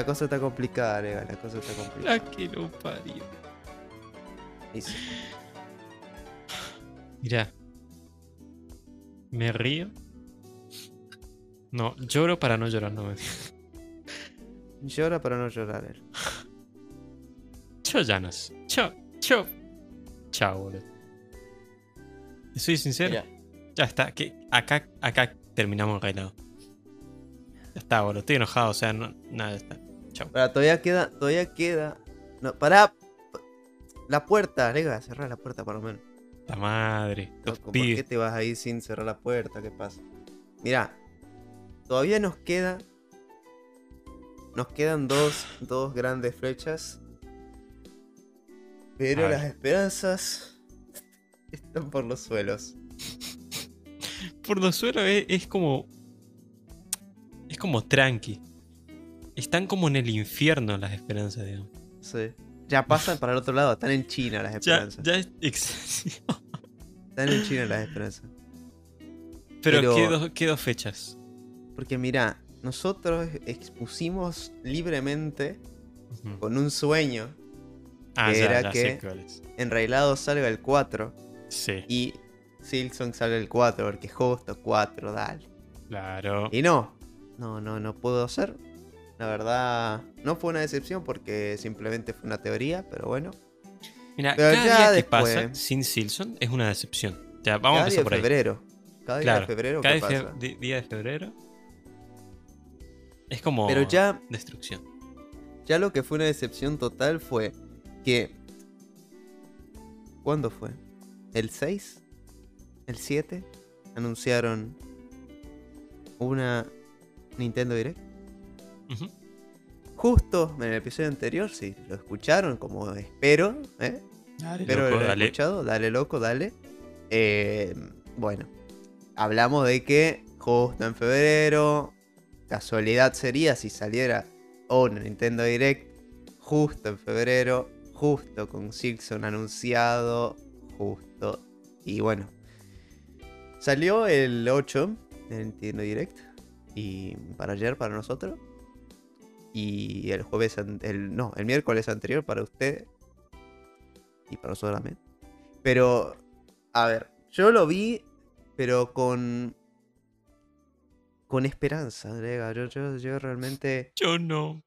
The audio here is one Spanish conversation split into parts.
La cosa está complicada, Lega, la cosa está complicada. La que lo parió. Sí. Mirá. Me río. No, lloro para no llorar, no me Llora para no llorar. él. Yo. Yo, yo. Chao, boludo. Soy sincero. Mira, Ya está. Que acá, acá terminamos el reinado. Ya está, boludo. Estoy enojado, o sea, no, nada, ya está. Chao. pará, todavía queda, todavía queda. No, pará. La puerta, Lega, cerrar la puerta por lo menos. La madre. Los Loco, ¿Por qué te vas ahí sin cerrar la puerta? ¿Qué pasa? Mira, todavía nos queda. Nos quedan dos, dos grandes flechas. Pero las esperanzas están por los suelos. Por los suelos es, es como. Es como tranqui. Están como en el infierno las esperanzas, digamos. Sí. Ya pasan para el otro lado, están en China las Ya, esperanzas. ya es excesivo. Están en China las esperanzas. Pero, Pero- ¿qué, dos, qué dos fechas? Porque mira, nosotros expusimos libremente con un sueño. Ah, que ya, era ya que- es. Enrailado salga el 4 Sí, y Silksong sale el 4, porque justo 4, dale. claro. Y no, no, no, no puedo hacer. La verdad, no fue una decepción porque simplemente fue una teoría, pero bueno. Mira, pero cada ya día que después- pasa sin Silson es una decepción. Ya, vamos a cada día empezar de por ahí. febrero. Cada día de febrero, Cada ¿qué fe- pasa? di- día de febrero es como Pero ya, destrucción. ya lo que fue una decepción total fue que. ¿Cuándo fue? ¿El 6? ¿El 7? Anunciaron una Nintendo Direct. Justo en el episodio anterior, si lo escucharon, como espero, ¿eh? Dale, Espero loco, dale. escuchado, dale loco, dale. Eh, bueno, hablamos de que justo en febrero, casualidad sería si saliera una Nintendo Direct justo en febrero, justo con Silkson anunciado, justo. Y bueno, salió el 8 de Nintendo Direct y para ayer para nosotros. Y el jueves, el, no, el miércoles anterior para ustedes y para nosotros también. Pero, a ver, yo lo vi, pero con. con esperanza, Grega. Yo, yo, yo realmente. Yo no.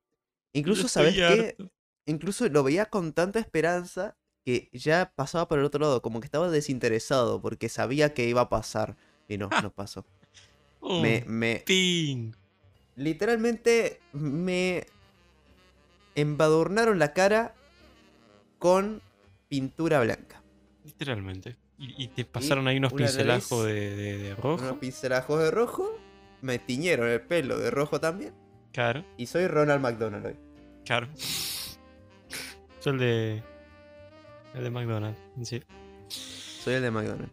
Incluso, yo ¿sabes qué? harto. Incluso lo veía con tanta esperanza que ya pasaba por el otro lado, como que estaba desinteresado, porque sabía que iba a pasar. Y no, no pasó. Un Me, me. Literalmente me embadurnaron la cara con pintura blanca. Literalmente. Y, y te pasaron ahí unos pincelajos de, de, de rojo. Unos pincelajos de rojo, me tiñeron el pelo de rojo también. Claro, Y soy Ronald McDonald hoy. claro. Soy el de. El de McDonald's. Sí. Soy el de McDonald.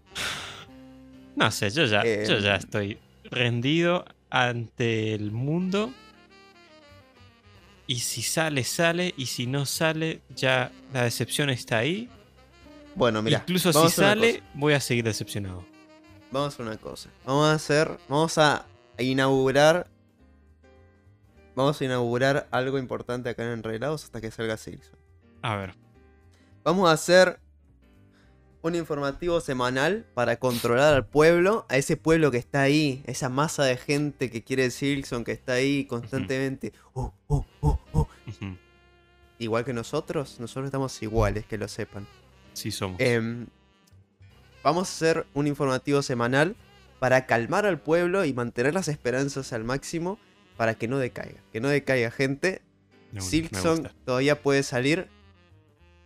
No sé, yo ya, yo ya Em. estoy rendido ante el mundo. Y si sale, sale. Y si no sale, ya la decepción está ahí. Bueno, mira. Incluso si sale, voy a seguir decepcionado. Vamos a hacer una cosa. Vamos a hacer. Vamos a inaugurar. Vamos a inaugurar algo importante acá en Enreglados hasta que salga Silson. A ver. Vamos a hacer un informativo semanal para controlar al pueblo, a ese pueblo que está ahí, esa masa de gente que quiere Silson, que está ahí constantemente. "Oh, oh, oh, oh". Ujú. Igual que nosotros, nosotros estamos iguales, que lo sepan. Sí somos. Em, vamos a hacer un informativo semanal para calmar al pueblo y mantener las esperanzas al máximo para que no decaiga. Que no decaiga gente. Gusta. todavía puede salir.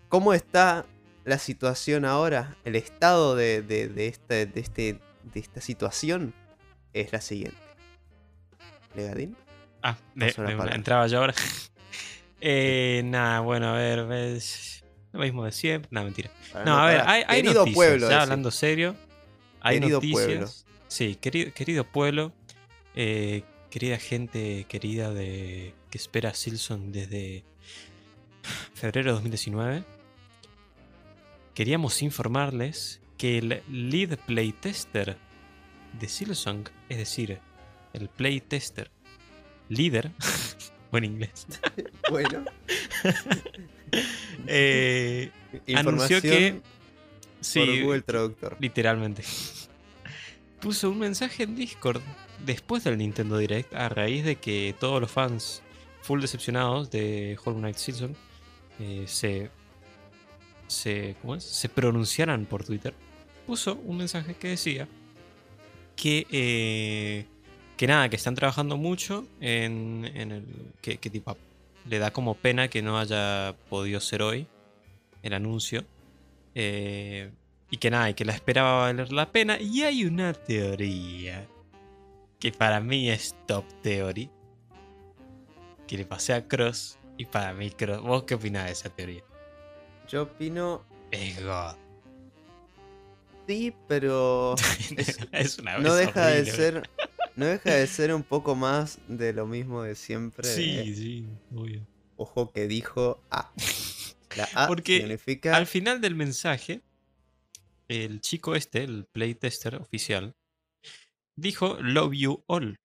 ¿Cómo está la situación ahora? El estado de, de- de este, de, este, de esta situación es la siguiente. ¿Legadín? Ah, de- una- entraba yo ahora. eh, nada, bueno, a ver, ves, lo mismo de siempre. No, mentira. Para No, a ver, hay, hay Querido noticias. pueblo, ya hablando serio, hay Querido noticias. pueblo. Sí, querido, querido pueblo. eh, querida gente querida de que espera a Silson desde febrero de 2019. Queríamos informarles que el lead playtester de Silsong, es decir, el playtester líder, buen inglés, Bueno, eh, anunció que. por Sí, Google Traductor. literalmente. Puso un mensaje en Discord después del Nintendo Direct a raíz de que todos los fans full decepcionados de Hollow Knight Silson eh, se, se, se pronunciaran por Twitter. Puso un mensaje que decía que, eh, que nada, que están trabajando mucho en, en el. Que, que tipo le da como pena que no haya podido ser hoy el anuncio. Eh, y que nada, y que la esperaba valer la pena. Y hay una teoría que para mí es top theory. Que le pasé a Cross. Y para mí, Cross. ¿Vos qué opinás de esa teoría? Yo opino, Es God. sí, pero es, Es- una no vez deja de ser, no deja de ser un poco más de lo mismo de siempre. Sí, Eh, sí, obvio. Ojo que dijo A. La A Porque significa Al final del mensaje, el chico este, el playtester oficial, dijo Love you all.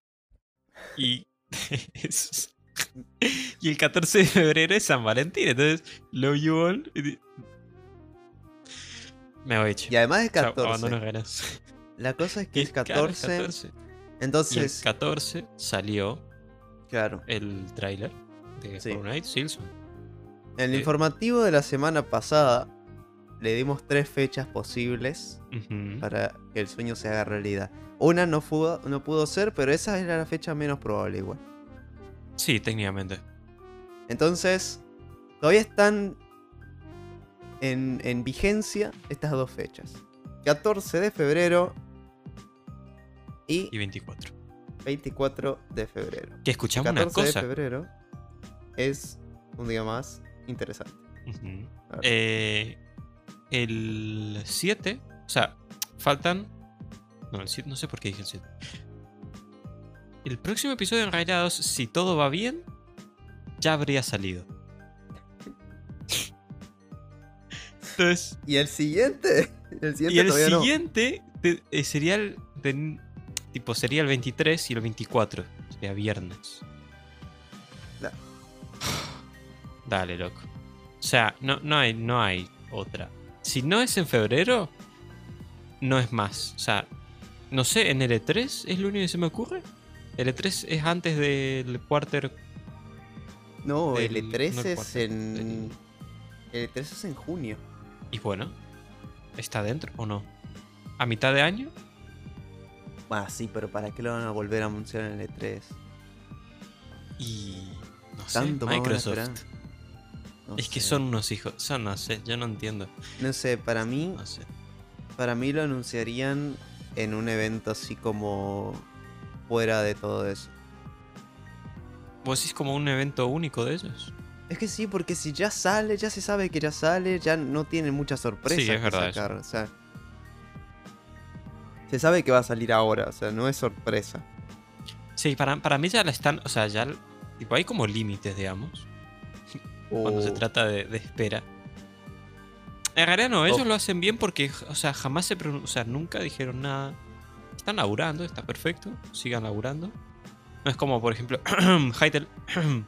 Y, es- y el 14 de febrero es San Valentín, entonces Love you all. Me voy y además es Chao, 14. abandono ganas. La cosa es que es Claro, es 14. 14. Y el Entonces, 14 salió claro. el tráiler de Sí. Silson. En el eh, informativo de la semana pasada le dimos tres fechas posibles para que el sueño se haga realidad. Una no pudo, no pudo ser, pero esa era la fecha menos probable igual. Sí, técnicamente. Entonces, todavía están en, en vigencia estas dos fechas. 14 de febrero y Y 24. 24 de febrero. Que escuchamos una 14 de cosa. febrero es un día más interesante. A ver. Eh, el 7, o sea, faltan. No, el 7, no sé por qué dije el 7. El próximo episodio de Enrailados, si todo va bien, ya habría salido. Entonces, ¿Y el siguiente? El siguiente y el no. siguiente te- eh, sería el. de- tipo, sería el 23 y el 24. Sería viernes. Da. Dale, loco. O sea, no, no, hay, no hay otra. Si no es en febrero, no es más. O sea, no sé, en el E3 es lo único que se me ocurre. El E3 es antes del quarter. No, del- el E3 no el es en. del- El E3 es en junio. Y bueno, ¿está dentro o no? ¿A mitad de año? Ah, sí, pero ¿para qué lo van a volver a anunciar en el E3? Y. No sé, Tanto Microsoft. No Es que son unos hijos. Son, no sé, yo no entiendo. No sé, para mí. No sé. Para mí lo anunciarían en un evento así como. Fuera de todo eso. ¿Vos decís como un evento único de ellos? Es que sí, porque si ya sale, ya se sabe que ya sale, ya no tiene muchas sorpresas. Sí, es verdad sacar, o sea. Se sabe que va a salir ahora, o sea, no es sorpresa. Sí, para, para mí ya la están. O sea, ya. Tipo, hay como límites, digamos. Cuando se O- trata de, de espera. En realidad no, ellos lo hacen bien porque, o sea, jamás se O sea, nunca dijeron nada. Están laburando, está perfecto. Sigan laburando. No es como, por ejemplo, Hytale.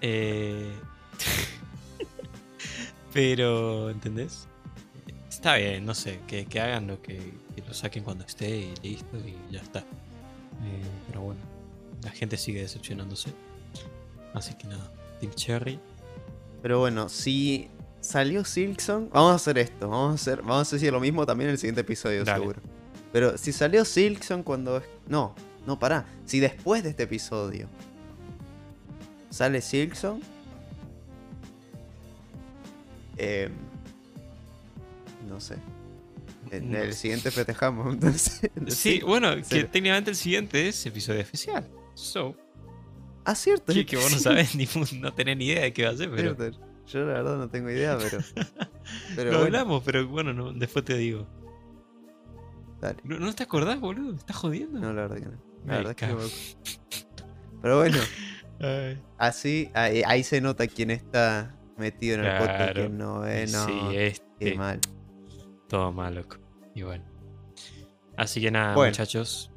eh... Pero, ¿entendés? Está bien, no sé, que, que hagan lo que, que lo saquen cuando esté y listo y ya está. Eh, pero bueno, la gente sigue decepcionándose. Así que nada, Team Cherry. Pero bueno, si salió Silkson, vamos a hacer esto, vamos a hacer, vamos a decir lo mismo también en el siguiente episodio, Dale. seguro. Pero si salió Silkson cuando no, no pará, si después de este episodio sale Silkson, eh, no sé. En el siguiente festejamos, entonces. Sí, bueno, que técnicamente el siguiente es episodio especial. So, Ah, cierto. que, que vos no sabés ni no tenés ni idea de qué va a ser, pero. Yo la verdad no tengo idea, pero. Pero lo bueno, hablamos, pero bueno, no, después te digo. Dale. ¿No, no te acordás, boludo? ¿Me estás jodiendo? No, la verdad que no. La Ay, verdad es que no me- Pero bueno, Ay, así ahí, ahí se nota quién está metido en el podcast quién no, eh, no. sí, Qué este. mal. Todo mal, loco. Y bueno. Así que nada, Bueno. muchachos.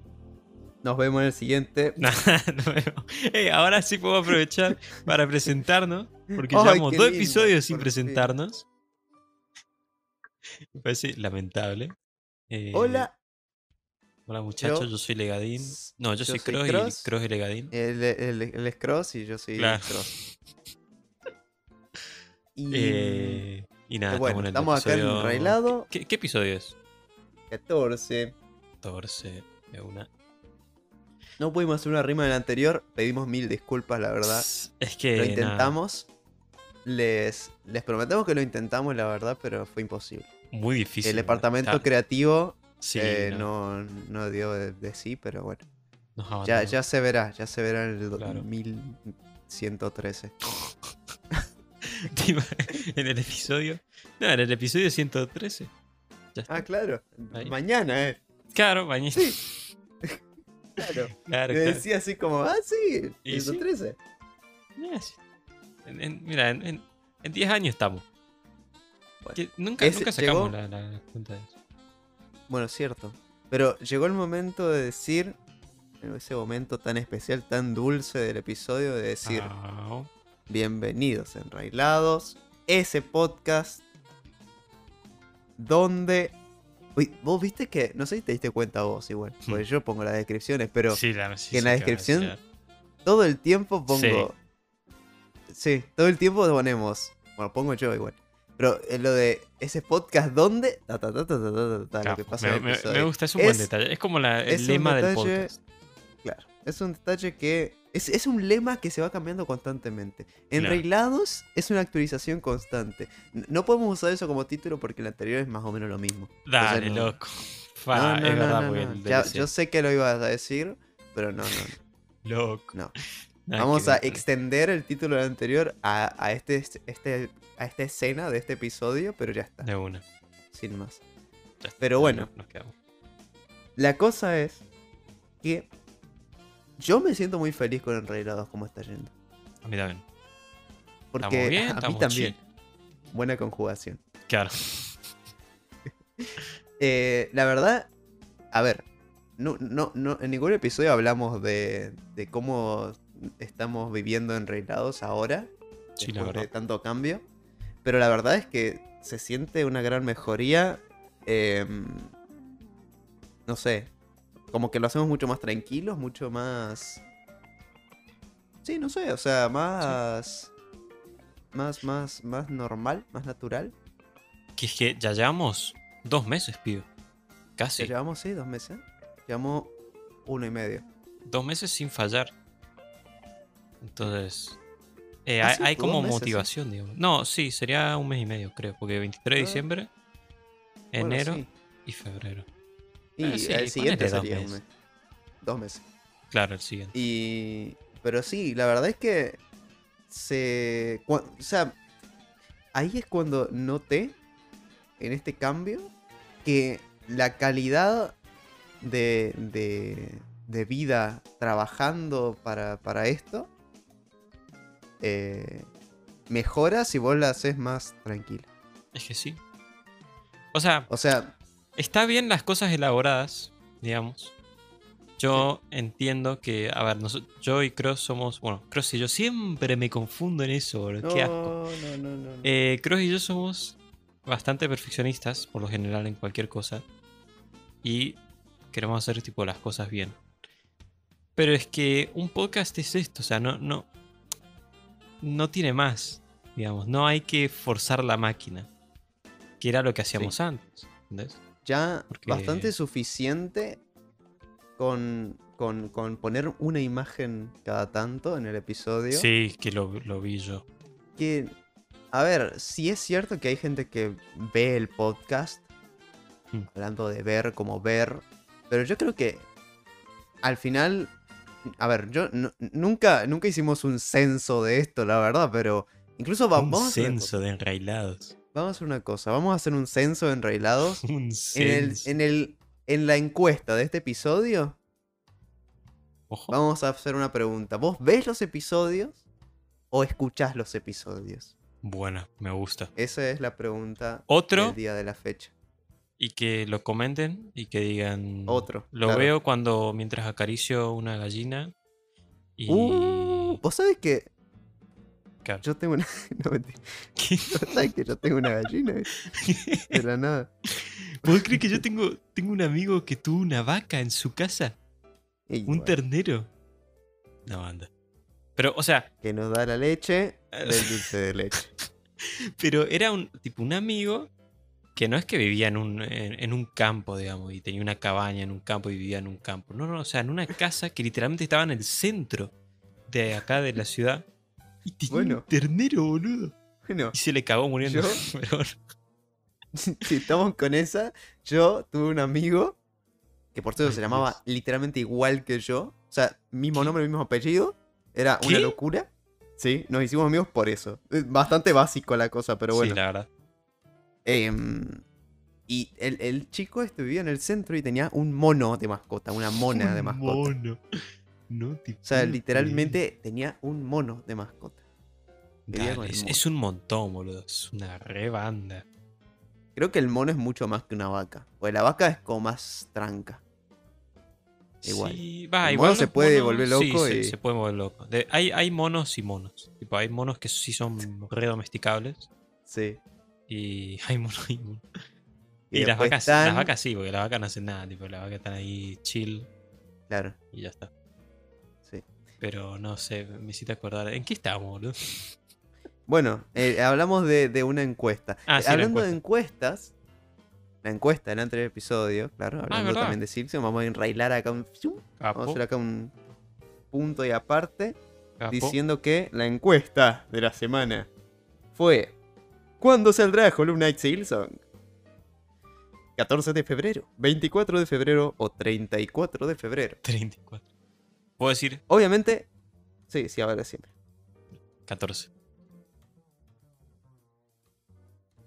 Nos vemos en el siguiente. Ahora sí puedo aprovechar para presentarnos, porque Ay, llevamos dos lindo, episodios sin presentarnos. Me parece lamentable. Eh, Hola, Hola muchachos, yo- yo soy Legadín. No, yo, yo soy soy Cross, Cross. y Cross y Legadín. él, él- él es Cross y yo soy Claro. Cross. Y Eh, y nada, bueno, en el estamos acá en episodio- Enrailado. ¿Qué, qué episodio es? 14. 14 de una. No pudimos hacer una rima del anterior. Pedimos mil disculpas, la verdad. Es que. Lo intentamos. Les, les prometemos que lo intentamos, la verdad, pero fue imposible. Muy difícil. El departamento está- creativo sí, eh, no, no, no dio de, de sí, pero bueno. Ya, ya se verá, ya se verá en el Claro. 2113. Tipo, en el episodio. No, en el episodio 113. Ya está. Ah, claro. Ahí. Mañana, eh. claro, mañana. Claro. Claro, Me claro. decía así como, ah, sí, Y sí. 113. Mira, sí. Mira, en 10 años estamos. Bueno. Que nunca, nunca sacamos llegó- la, cuenta de eso. Bueno, cierto. Pero llegó el momento de decir, ese momento tan especial, tan dulce del episodio, de decir, Ah, bienvenidos enrailados, ese podcast donde... Uy, vos viste que, no sé si te diste cuenta vos igual, porque Hmm. yo pongo las descripciones, pero sí, la, sí, que en sí, la descripción todo el tiempo pongo... Sí. todo el tiempo ponemos... Bueno, pongo yo igual. Pero en lo de ese podcast. Ta, ta, ta, ta, lo Claro, que pasa me, en el me- me episodio. gusta, es un buen detalle. Es como la, el lema del detalle- podcast. Claro, es un detalle que. Es, es un lema que se va cambiando constantemente. Claro. Enreglados es una actualización constante. No podemos usar eso como título porque el anterior es más o menos lo mismo. Dale, no. loco. Fa, No, no, es no, verdad, Ya- yo sé que lo ibas a decir, pero no, no, Loco. no. Vamos a extender el título del anterior a, a este, este, a esta escena de este episodio, pero ya está, De una. sin más. Está, Pero bueno. no- Nos quedamos. La cosa es que yo me siento muy feliz con Enreglados como está yendo. A mí también. Porque Estamos bien, a mí también. chill. Buena conjugación. Claro. Eh, la verdad, a ver, no, no, no, en ningún episodio hablamos de, de cómo estamos viviendo enreglados ahora, Sí, la después de verdad. tanto cambio. Pero la verdad es que se siente una gran mejoría. em, no sé, como que lo hacemos mucho más tranquilos, mucho más... Sí, no sé, o sea, más... Más, más, más normal, más natural. Que es que ya llevamos dos meses, pibe. Casi. Ya llevamos, sí, dos meses. Llevamos uno y medio. Dos meses sin fallar. Entonces. Eh, Ah, hay, como meses, sí. motivación, digamos. No, sí, sería un mes y medio, creo. Porque 23 de Ah. diciembre, Bueno, enero sí. y febrero. Y Ah, sí, el siguiente ponele dos sería un meses. mes. Dos meses. Claro, el siguiente. Y. Pero sí, la verdad es que. Se. O sea. Ahí es cuando noté. En este cambio. Que la calidad de. de, de vida trabajando para, para esto. Eh, mejora si vos la haces más tranquila. Es que sí. O sea, O sea, está bien las cosas elaboradas, digamos. Yo entiendo que, a ver, noso- yo y Cross somos, bueno, Cross y yo siempre me confundo en eso, bro, no, qué asco. no, no, no, no. Eh, Cross y yo somos bastante perfeccionistas, por lo general, en cualquier cosa. Y queremos hacer tipo las cosas bien. Pero es que un podcast es esto, o sea, no, no, no tiene más, digamos. No hay que forzar la máquina, que era lo que hacíamos antes. ¿entendés? ya Porque- bastante suficiente con, con, con poner una imagen cada tanto en el episodio. Sí, que lo, lo vi yo. Que, a ver, sí es cierto que hay gente que ve el podcast, Mm. hablando de ver como ver, pero yo creo que al final, a ver, yo no- nunca, nunca hicimos un censo de esto, la verdad, pero incluso va- un vamos, una censo de enrailados. vamos a hacer una cosa, vamos a hacer un censo de enrailados. Un En, el, censo. en, el, en la encuesta de este episodio, Ojo. vamos a hacer una pregunta. ¿Vos ves los episodios o escuchás los episodios? Buena, me gusta. Esa es la pregunta Otro, del día de la fecha. Y que lo comenten y que digan. Otro, Lo claro. veo cuando mientras acaricio una gallina. Y. Uh, ¿Vos sabés que Claro. yo tengo una. No, mentira. ¿Qué? ¿Vos sabés que yo tengo una gallina? De la nada. ¿Vos crees que yo tengo, tengo un amigo que tuvo una vaca en su casa? ¿Un bueno, ternero? No, anda. Pero, o sea, que nos da la leche del dulce de leche. pero era un tipo un amigo que no es que vivía en un, en, en un campo, digamos, y tenía una cabaña en un campo y vivía en un campo. No, no, o sea, en una casa que literalmente estaba en el centro de acá de la ciudad. Y tenía Bueno. un ternero, boludo. Bueno, Y se le cagó muriendo. ¿Yo? Pero si estamos con esa, yo tuve un amigo que por cierto se llamaba literalmente igual que yo. O sea, mismo ¿Qué? nombre, mismo apellido. Era una locura. Sí, nos hicimos amigos por eso. Es bastante básico la cosa, pero bueno. Sí, la verdad. Em, y el, el chico este vivía en el centro y tenía un mono de mascota, una mona de Un mascota. mono. No te O sea, literalmente tenía un mono de mascota. Dale, es, un montón, boludo. Es una re banda. Creo que el mono es mucho más que una vaca. Porque la vaca es como más tranca. Igual. Sí, va, El igual mono se puede monos- volver sí, loco se, y- se puede volver loco. De- hay, hay monos y monos. Tipo, hay monos que sí son re domesticables. Sí. Y hay monos y las, vacas, están- las vacas sí, porque las vacas no hacen nada. Tipo, las vacas están ahí chill Claro, y ya está. sí. Pero no sé, me hiciste acordar. ¿En qué estábamos, boludo? Bueno, eh, hablamos de, de una encuesta. Ah, sí, la hablando de encuestas, la encuesta del anterior episodio, claro, hablando Ah, ¿verdad? también de Silksong, vamos a enrailar acá un. Vamos a hacer acá un punto y aparte, capo. diciendo que la encuesta de la semana fue: ¿Cuándo saldrá Hollow Knight Silksong? 14 de febrero, 24 de febrero o 34 de febrero. 34. Puedo decir Obviamente, sí, sí, ahora siempre. 14.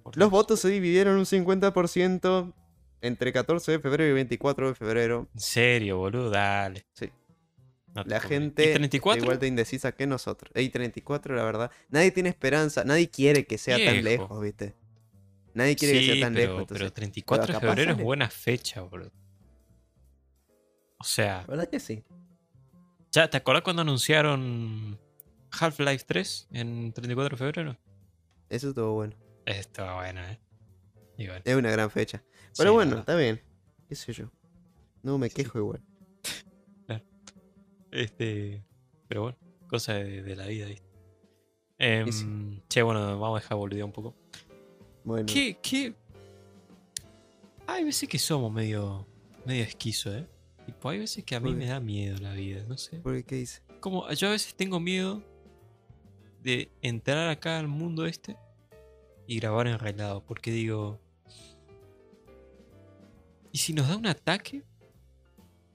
Por Los votos se dividieron un 50% entre 14 de febrero y 24 de febrero. En serio, boludo, dale. Sí. No te La gente ¿Y está 34? igual de indecisa que nosotros. Y 34, la verdad. Nadie tiene esperanza, nadie quiere que sea tan lejos, ¿viste? Nadie quiere que sea tan pero, lejos. pero Entonces, 34 de febrero es buena fecha, boludo. O sea, la verdad que sí. ¿ya te acordás cuando anunciaron Half-Life 3 en 34 de febrero? Eso estuvo bueno. Esto bueno, ¿eh? Y bueno, Es una gran fecha. Pero bueno, está bien. ¿Qué sé yo? No me Sí. quejo igual. Este, pero bueno, cosa de, de la vida, ¿viste? Em, sí. Che, bueno, vamos a dejar boludear un poco. Bueno, ¿Qué, qué? Hay veces que somos medio, medio esquizo, ¿eh? Tipo, hay veces que a mí ¿Por me da miedo la vida, no sé. ¿por qué qué hice? Como yo a veces tengo miedo de entrar acá al mundo este y grabar enrailado, porque digo, ¿y si nos da un ataque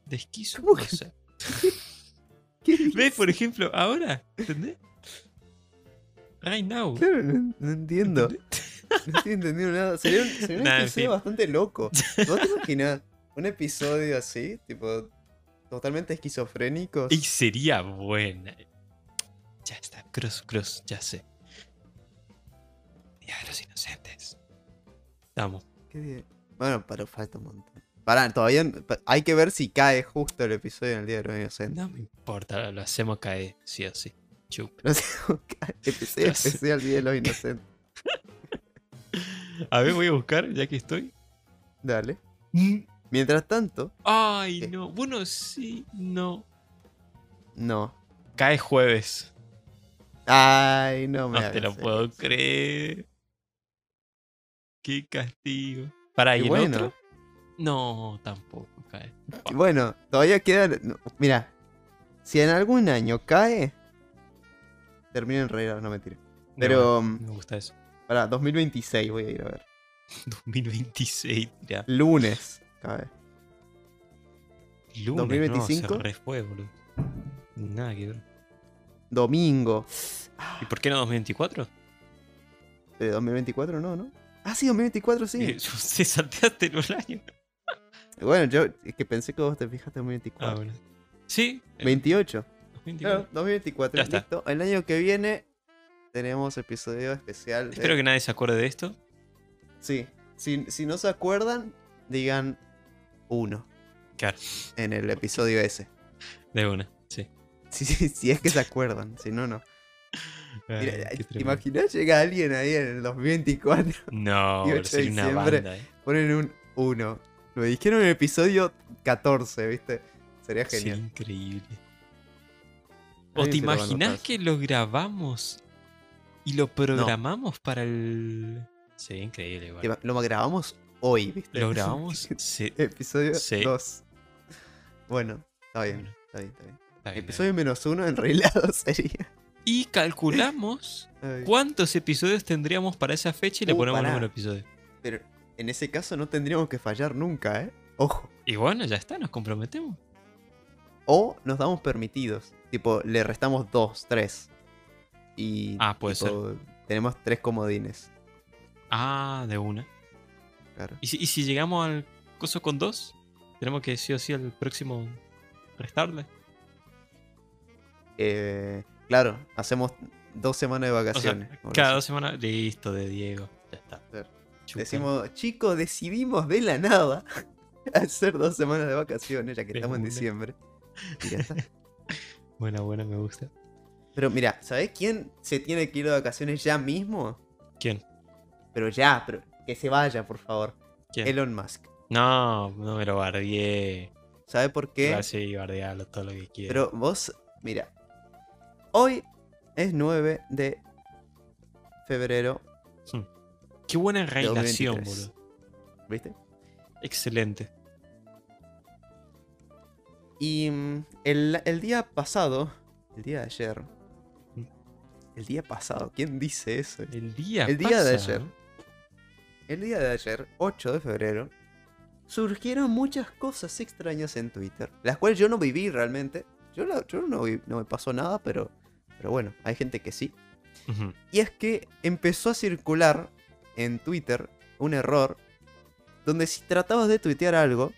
de esquizo? ¿Cómo O que- sea, ¿Qué ¿Ves, por ejemplo, ahora? ¿Entendés? Right now. Claro, no, no entiendo. ¿entendés? No estoy entendiendo nada. Sería un, sería un Nah, en episodio fin. bastante loco. ¿No te imaginas un episodio así? Tipo, totalmente esquizofrénico. Y sería buena. Ya está, cross, cross, ya sé. Día de los inocentes. Estamos. Qué bien. Bueno, pero falta un montón. Pará, todavía hay que ver si cae justo el episodio en el día de los inocentes. No me importa, lo hacemos caer, sí o sí. Chup. No sé, cae. episodio especial Día de los Inocentes. A ver, voy a buscar, ya que estoy. Dale. Mientras tanto, Ay, ¿Qué? no. Bueno, sí, no. no. Cae jueves. Ay, no me No te lo puedo eso. creer. Qué castigo. ¿Para ir bueno. otro? No, tampoco cae. Bueno, todavía queda. no, mira, si en algún año cae, termina en realidad, no mentira. Pero No, mm, me gusta eso. para 2026 voy a ir a ver. 2026, ya. Lunes cae. Lunes, 2025. No, se re fue, boludo. Nada que ver. Domingo. ¿Y por qué no 2024? De 2024 no, ¿no? Ah, sí, 2024 sí. Eh, Se salteaste el año. Bueno, yo es que pensé que vos te fijaste en 2024. Ah, bueno. Sí. el 28. 2024. Claro, 2024. Ya está. El año que viene tenemos episodio especial. de- Espero que nadie se acuerde de esto. Sí. Si, si no se acuerdan, digan uno Claro, en el episodio ese. de una, sí. Si, si, si es que se acuerdan, si no, no. Mira, ¿Te imaginas llega alguien ahí en el 2024? No, y boludo, 8 de sería una banda, eh. Ponen un 1. Lo dijeron en el episodio 14, ¿viste? Sería Sería genial. increíble. A ¿O te se lo que lo grabamos y lo programamos para el. Sí, increíble, igual. Lo grabamos hoy, ¿viste? Lo grabamos. sí, Episodio Sí. 2. Bueno, está bien, Bueno, está bien, está bien. está bien, Episodio menos uno enreglado sería. Y calculamos cuántos episodios tendríamos para esa fecha y le Uh, ponemos el número de episodios. Pero en ese caso no tendríamos que fallar nunca, ¿eh? Ojo. Y bueno, ya está, nos comprometemos. O nos damos permitidos. Tipo, le restamos 2, 3. Y. Ah, puede tipo, Tenemos tres comodines. Ah, de una. Claro. ¿Y si, y si llegamos al coso con dos? Tenemos que sí o sí al próximo restarle. Eh, claro, hacemos dos semanas de O sea, vacaciones. cada dos semanas. Listo, de Diego. Ya está. Claro. Chuta. Decimos, chicos, decidimos de la nada hacer dos semanas de vacaciones, ya que estamos en diciembre. Y ya está. Buena, buena, me gusta. Pero mira, ¿sabés quién se tiene que ir de vacaciones ya mismo? ¿Quién? Pero ya, pero que se vaya, por favor. ¿Quién? Elon Musk. No, no me lo bardeé. ¿Sabe por qué? Sí, bardealo todo lo que quiera. Pero vos, mira. Hoy es 9 de febrero, Qué buena relación, 2023. boludo. ¿viste? Excelente. Y mm, el, el día pasado, el día de ayer, Mm. el día pasado, ¿quién dice eso? El día El día de ayer. El día de ayer, 8 de febrero, surgieron muchas cosas extrañas en Twitter, las cuales yo no viví realmente. Yo, la- yo no, no me pasó nada, pero, pero bueno, hay gente que sí. Y es que empezó a circular en Twitter un error donde si tratabas de tuitear algo,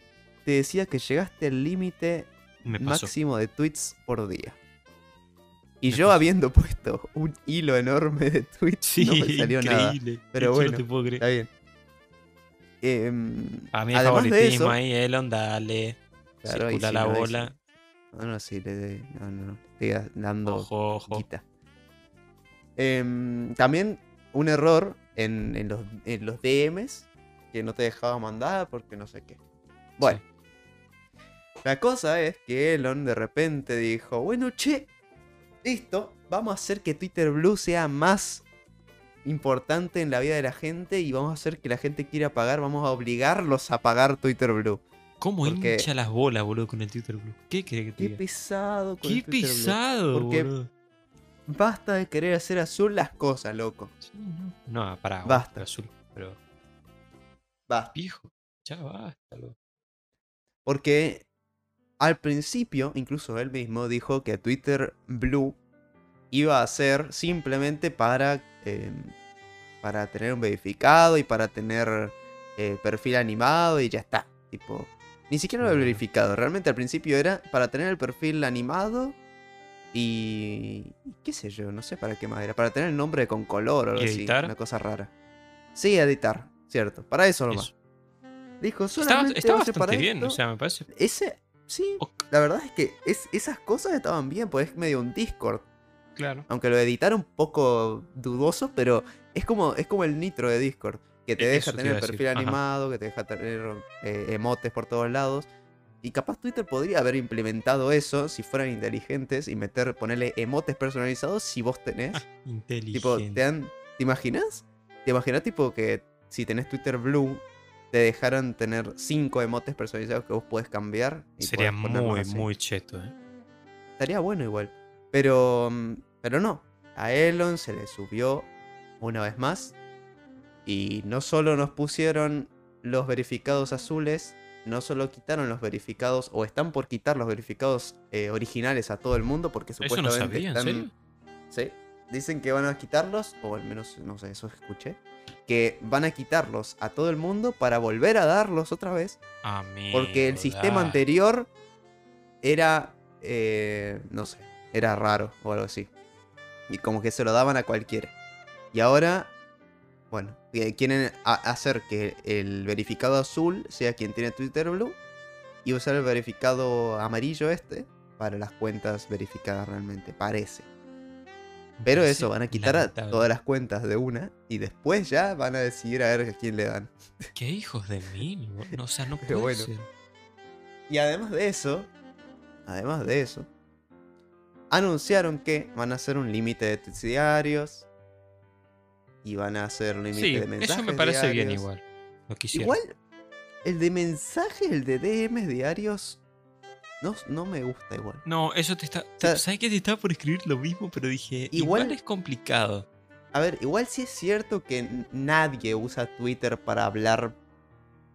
te decía que llegaste al límite máximo de tweets por día. Y Me yo pasó. habiendo puesto un hilo enorme de tweets, Sí, no me salió nada. increíble. Pero Es que bueno, No te puedo creer. Está bien. Em, A mí el favoritismo eso, ahí, Elon, dale. Claro, circula la no, bola. No, no, sí, le, no, no, estoy dando Ojo, ojo. Em, también un error en, en los, en los DMs que no te dejaba mandar porque no sé qué. Bueno, la cosa es que Elon de repente dijo, bueno, che, listo, vamos a hacer que Twitter Blue sea más importante en la vida de la gente y vamos a hacer que la gente quiera pagar, vamos a obligarlos a pagar Twitter Blue. ¿Cómo porque- hincha las bolas, boludo, con el Twitter Blue? ¿Qué crees que te Qué diga? pesado con Qué el Twitter Blue. pesado, Porque- boludo. Basta de querer hacer azul las cosas, loco. Sí, no. No, pará. Basta. Azul, pero Basta. viejo. Ya basta, loco. Porque al principio, incluso él mismo dijo que Twitter Blue iba a ser simplemente para, eh, para tener un verificado y para tener eh, perfil animado y ya está. Tipo, ni siquiera lo No. verificado. Realmente al principio era para tener el perfil animado y... qué sé yo, no sé para qué más era. Para tener el nombre con color o algo ¿Y así. editar? Una cosa rara. Sí, editar, cierto. Para eso nomás. Eso. Dijo, Está, solamente está para bastante bien, esto". o sea, me parece. Ese, sí, la verdad es que es, esas cosas estaban bien, pues es medio un Discord. claro. Aunque lo editaron un poco dudoso, pero es como, es como el nitro de Discord. Que te E- deja te tener a perfil ajá. animado, que te deja tener eh, emotes por todos lados. Y capaz Twitter podría haber implementado eso si fueran inteligentes y meter, ponerle emotes personalizados si vos tenés. Inteligente. tipo, te dan. ¿Te imaginas? ¿Te imaginas tipo que si tenés Twitter Blue te dejaran tener cinco emotes personalizados que vos podés cambiar? y Sería muy, así? muy cheto, ¿eh? Estaría bueno igual. Pero. mm, Pero no. A Elon se le subió una vez más. Y no solo nos pusieron los verificados azules. No solo quitaron los verificados. O están por quitar los verificados eh, originales a todo el mundo. Porque Eso no supuestamente sabía, ¿en están. serio? Sí. Dicen que van a quitarlos. O al menos, no sé, eso escuché. Que van a quitarlos a todo el mundo para volver a darlos otra vez. Porque el sistema anterior era. eh, no sé, era raro o algo así. Y como que se lo daban a cualquiera. Y ahora Bueno, quieren hacer que el verificado azul sea quien tiene Twitter Blue y usar el verificado amarillo este para las cuentas verificadas realmente, parece. Pero eso, van a quitar a todas las cuentas de una y después ya van a decidir a ver a quién le dan. ¿Qué hijos de mí? No, o sea, no Pero puede bueno. ser. Y además de eso, además de eso, anunciaron que van a hacer un límite de tweets diarios y van a hacer límite Sí, de mensajes eso me parece bien igual. Lo. Igual, el de mensajes, el de DMs diarios, no, no me gusta igual. No, eso te está. sea, ¿Sabes que te estaba por escribir lo mismo? Pero dije. igual- Igual, es complicado. A ver, igual sí es cierto que nadie usa Twitter para hablar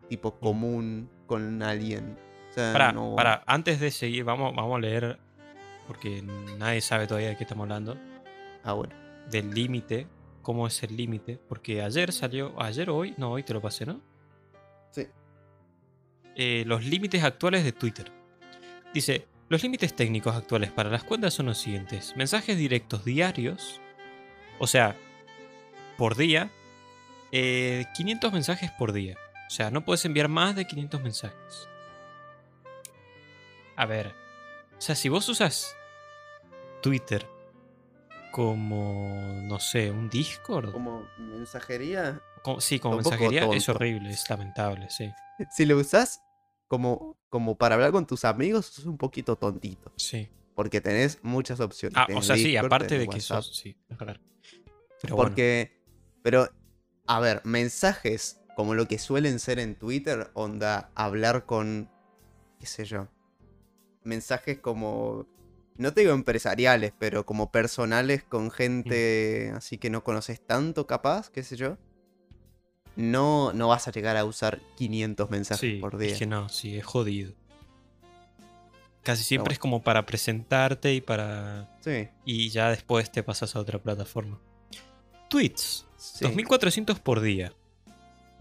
tipo común con alguien. O sea, Para, no... para, antes de seguir, vamos, vamos a leer. Porque nadie sabe todavía de qué estamos hablando. Ah, bueno. Del límite. ¿Cómo es el límite? Porque ayer salió. Ayer o hoy. No, hoy te lo pasé, ¿no? Sí. eh, los límites actuales de Twitter. Dice, los límites técnicos actuales para las cuentas son los siguientes. Mensajes directos diarios, o sea, por día, eh, 500 mensajes por día. O sea, no puedes enviar más de 500 mensajes. A ver, o sea, si vos usas Twitter como, no sé, un Discord, Como mensajería, como- sí, como mensajería, es horrible, es lamentable, sí. si lo usas como, como para hablar con tus amigos, sos un poquito tontito. Sí. Porque tenés muchas opciones. Ah, o sea, sí, aparte de que sos. Sí, es raro. Pero bueno, Porque, pero, a ver, mensajes como lo que suelen ser en Twitter, onda, hablar con, qué sé yo, mensajes como, no te digo empresariales, pero como personales con gente así que no conoces tanto capaz, qué sé yo. No, no vas a llegar a usar 500 mensajes sí, por día. es que no, sí, es jodido. Casi siempre bueno. es como para presentarte y para. Sí, Y ya después te pasas a otra plataforma. Tweets. sí. 2400 por día.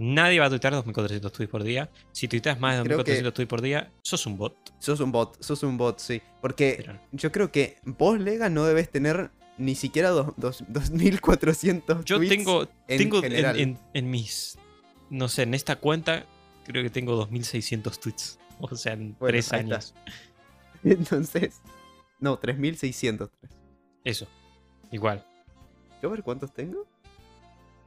Nadie va a tuitear 2400 tweets por día. Si tuiteas más de Creo que- 2400 tweets por día, sos un bot. Sos un bot, sos un bot, sí. Porque Pero- yo creo que vos, Lega, no debes tener ni siquiera dos, dos- 2400 Yo tweets tengo, en tengo en, general. en- en mis. No sé, en esta cuenta creo que tengo 2600 tweets. O sea, en Bueno, tres está. años. Entonces, no, 3603. Eso. Igual. Yo a ver cuántos tengo.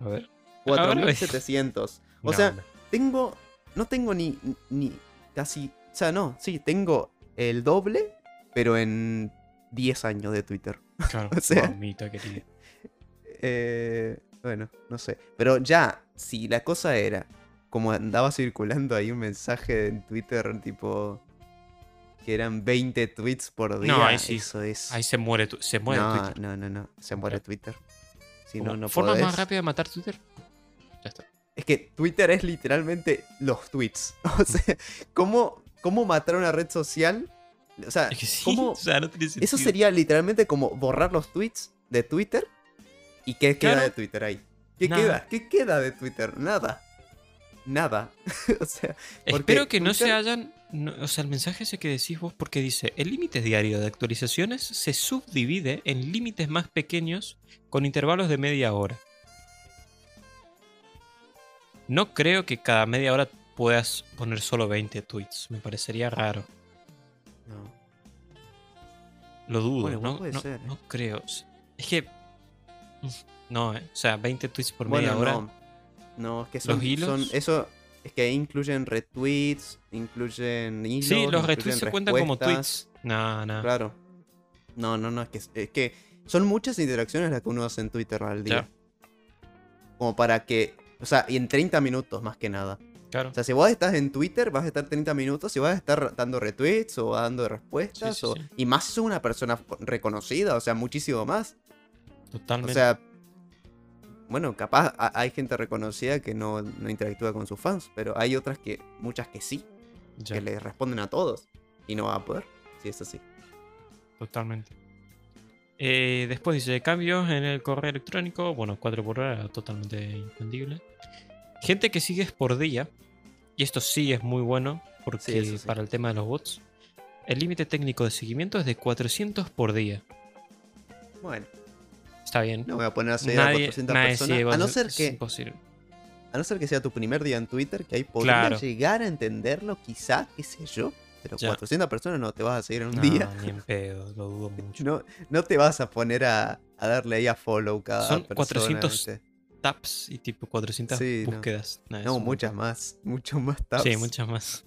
A ver. Ahora ves. 4700. O No, sea, no. tengo. No tengo ni, ni casi. O sea, no, sí, tengo el doble, pero en 10 años de Twitter. Claro, o sea- mamita querida. Eh, bueno, no sé. Pero ya, si la cosa era. Como andaba circulando ahí un mensaje en Twitter, tipo. Que eran 20 tweets por día. No, ahí sí. Eso es. Ahí se muere, tu- se muere no, Twitter. no, no, no. Se muere. Twitter. Si no, no ¿Forma podés. más rápida de matar Twitter? Es que Twitter es literalmente los tweets. O sea, ¿cómo, cómo matar una red social? O sea, Es que sí, ¿cómo- o sea, no tiene sentido. eso sería literalmente como borrar los tweets de Twitter. ¿Y qué queda Claro. de Twitter ahí? ¿Qué Nada. queda? ¿Qué queda de Twitter? Nada. Nada. o sea, Espero que no se hayan. no- o sea, el mensaje ese que decís vos, porque dice: el límite diario de actualizaciones se subdivide en límites más pequeños con intervalos de media hora. No creo que cada media hora puedas poner solo 20 tweets. Me parecería raro. no. Lo dudo, Bueno, no, puede no- ser, ¿eh? no creo. Es que. No, eh, o sea, 20 tweets por Bueno, media hora. no. No, es que son, ¿Los hilos? son- Eso es que incluyen retweets, incluyen hilos. sí, los retweets se cuentan como tweets. No, no. Claro. No, no, no, es que, es que son muchas interacciones las que uno hace en Twitter al día. Como para que, o sea, y en 30 minutos más que nada. Claro. O sea, si vos estás en Twitter, vas a estar 30 minutos y vas a estar dando retweets o dando respuestas. Sí, sí, o- sí. Y más si sos una persona reconocida, o sea, muchísimo más. O Totalmente. sea, bueno, capaz hay gente reconocida que no, no interactúa con sus fans, pero hay otras que, muchas que sí, Ya, que le responden a todos. Y no va a poder, si es así. totalmente. Eh, después dice cambios en el correo electrónico. Bueno, 4 por hora, totalmente entendible. Gente que sigues por día. Y esto sí es muy bueno. Porque Sí, eso sí. para el tema de los bots. El límite técnico de seguimiento es de 400 por día. Bueno, Está bien. No me voy a poner a seguir a nadie 400 nadie personas. sigue A no ser que imposible. A no ser que sea tu primer día en Twitter, que ahí podría Claro. llegar a entenderlo, quizá, qué sé yo. Pero Ya. 400 personas no te vas a seguir en un No, día. ni en pedo, lo dudo mucho. No, no te vas a poner a, a darle ahí a follow cada Son persona. 400 ¿viste? Taps y tipo 400 Sí, no. búsquedas. No, muchas más. Mucho más tabs. Sí, muchas más.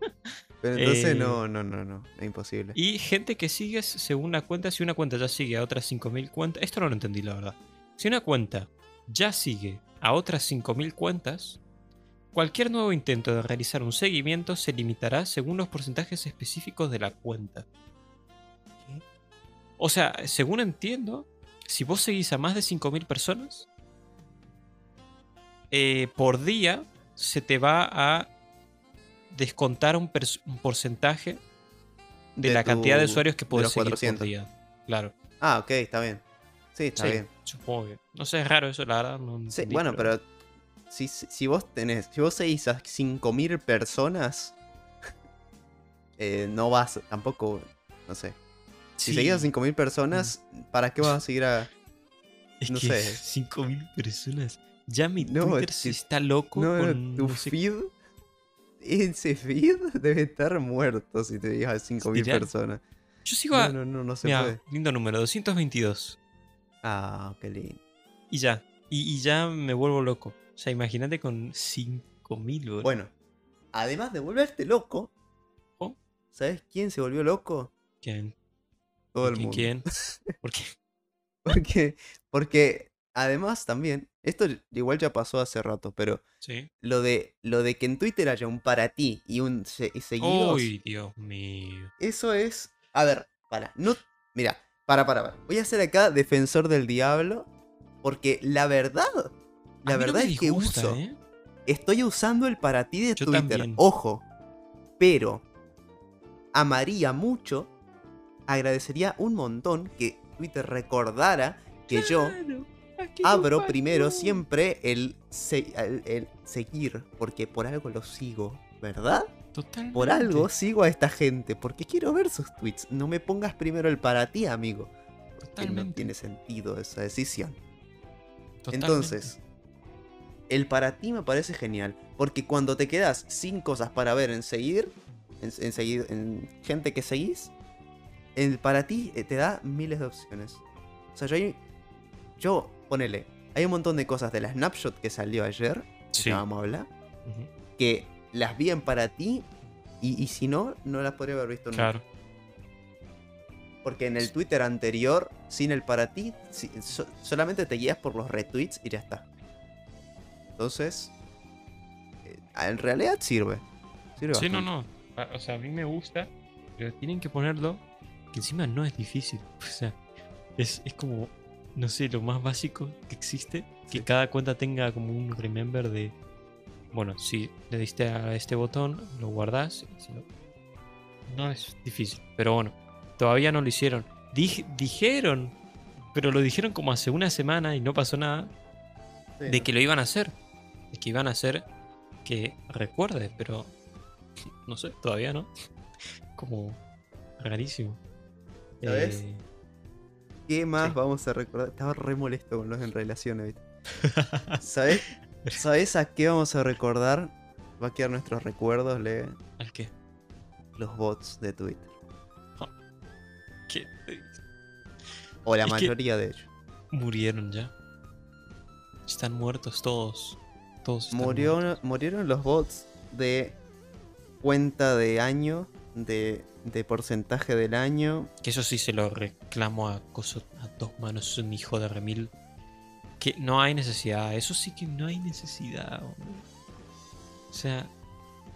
Pero entonces Eh, no, no, no, no. Es imposible. Y gente que sigues según la cuenta, si una cuenta ya sigue a otras 5.000 cuentas, esto no lo entendí la verdad. Si una cuenta ya sigue a otras 5.000 cuentas, cualquier nuevo intento de realizar un seguimiento se limitará según los porcentajes específicos de la cuenta. ¿Qué? O sea, según entiendo, si vos seguís a más de 5.000 personas, eh, por día se te va a descontar un, porcentaje de, la cantidad de usuarios que de puedes seguir 400. por día. Claro. Ah, ok, está bien. Sí, está Sí, bien. supongo que- No sé, es raro eso, la verdad. No Sí, entendí, bueno, pero si, si si vos tenés, si vos seguís a 5.000 personas, eh, no vas, tampoco, no sé. Si Sí, seguís a 5.000 personas, ¿para qué vas a seguir a...? es no que sé. 5.000 personas. Ya mi No, Twitter se está loco No, con tu feed, ese feed debe estar muerto si te digas a 5.000 Literal. personas. Yo sigo a... No, no, no, no se Mira, puede. lindo número, 222. Ah, qué lindo. Y ya. Y, y ya me vuelvo loco. O sea, imagínate con 5.000, boludo. Bueno, además de volverte loco, Oh. ¿sabes quién se volvió loco? ¿Quién? Todo el ¿Quién? mundo. ¿Quién? ¿Por qué? Porque, porque además también, esto igual ya pasó hace rato, pero Sí. lo de, lo de que en Twitter haya un para ti y un se- seguidos, Uy, Dios mío. eso es... A ver, para, no... Mira, para, para, para. Voy a ser acá defensor del diablo, porque la verdad, la no verdad es que uso... ¿eh? Estoy usando el para ti de Yo Twitter, también. ojo, pero amaría mucho, agradecería un montón que Twitter recordara que yo Claro, abro no primero siempre el, se- el- el seguir, porque por algo lo sigo, ¿verdad? Totalmente. Por algo sigo a esta gente, porque quiero ver sus tweets. No me pongas primero el para ti, amigo. No Totalmente. tiene sentido esa decisión. Totalmente. Entonces, el para ti me parece genial. Porque cuando te quedas sin cosas para ver en seguir, en, en seguir, en gente que seguís, el para ti eh, te da miles de opciones. O sea, yo, yo ponele, hay un montón de cosas de la snapshot que salió ayer, Sí. vamos a hablar, que las vi en para ti y, y si no, no las podría haber visto nunca. Claro. Porque en el Twitter anterior, sin el para ti, si- so- solamente te guías por los retweets y ya está. Entonces, eh, en realidad sirve. sirve Sí, no, bastante. no. O sea, a mí me gusta, pero tienen que ponerlo que encima no es difícil. O sea, es, es como, no sé, lo más básico que existe. Que Sí. cada cuenta tenga como un remember de, bueno, si le diste a este botón, lo guardás. si no, no es difícil. Pero bueno, todavía no lo hicieron. Dij- dijeron, pero lo dijeron como hace una semana y no pasó nada. Sí, de no. que lo iban a hacer. De que iban a hacer que recuerde, pero no sé, todavía no. Como rarísimo. ¿Sabes? Eh, ¿Qué más sí. vamos a recordar? Estaba re molesto con los en relaciones, ¿viste? ¿Sabes? ¿Sabes a qué vamos a recordar? Va a quedar nuestros recuerdos, le ¿Al qué? los bots de Twitter. ¿Qué? O la Es mayoría de ellos. Murieron ya. Están muertos todos. Todos están Murió, muertos. murieron los bots de cuenta de año, de, de porcentaje del año. Que eso sí se lo reclamo a, coso- a dos manos. Es un hijo de remil. Que no hay necesidad. Eso sí que no hay necesidad. hombre. O sea,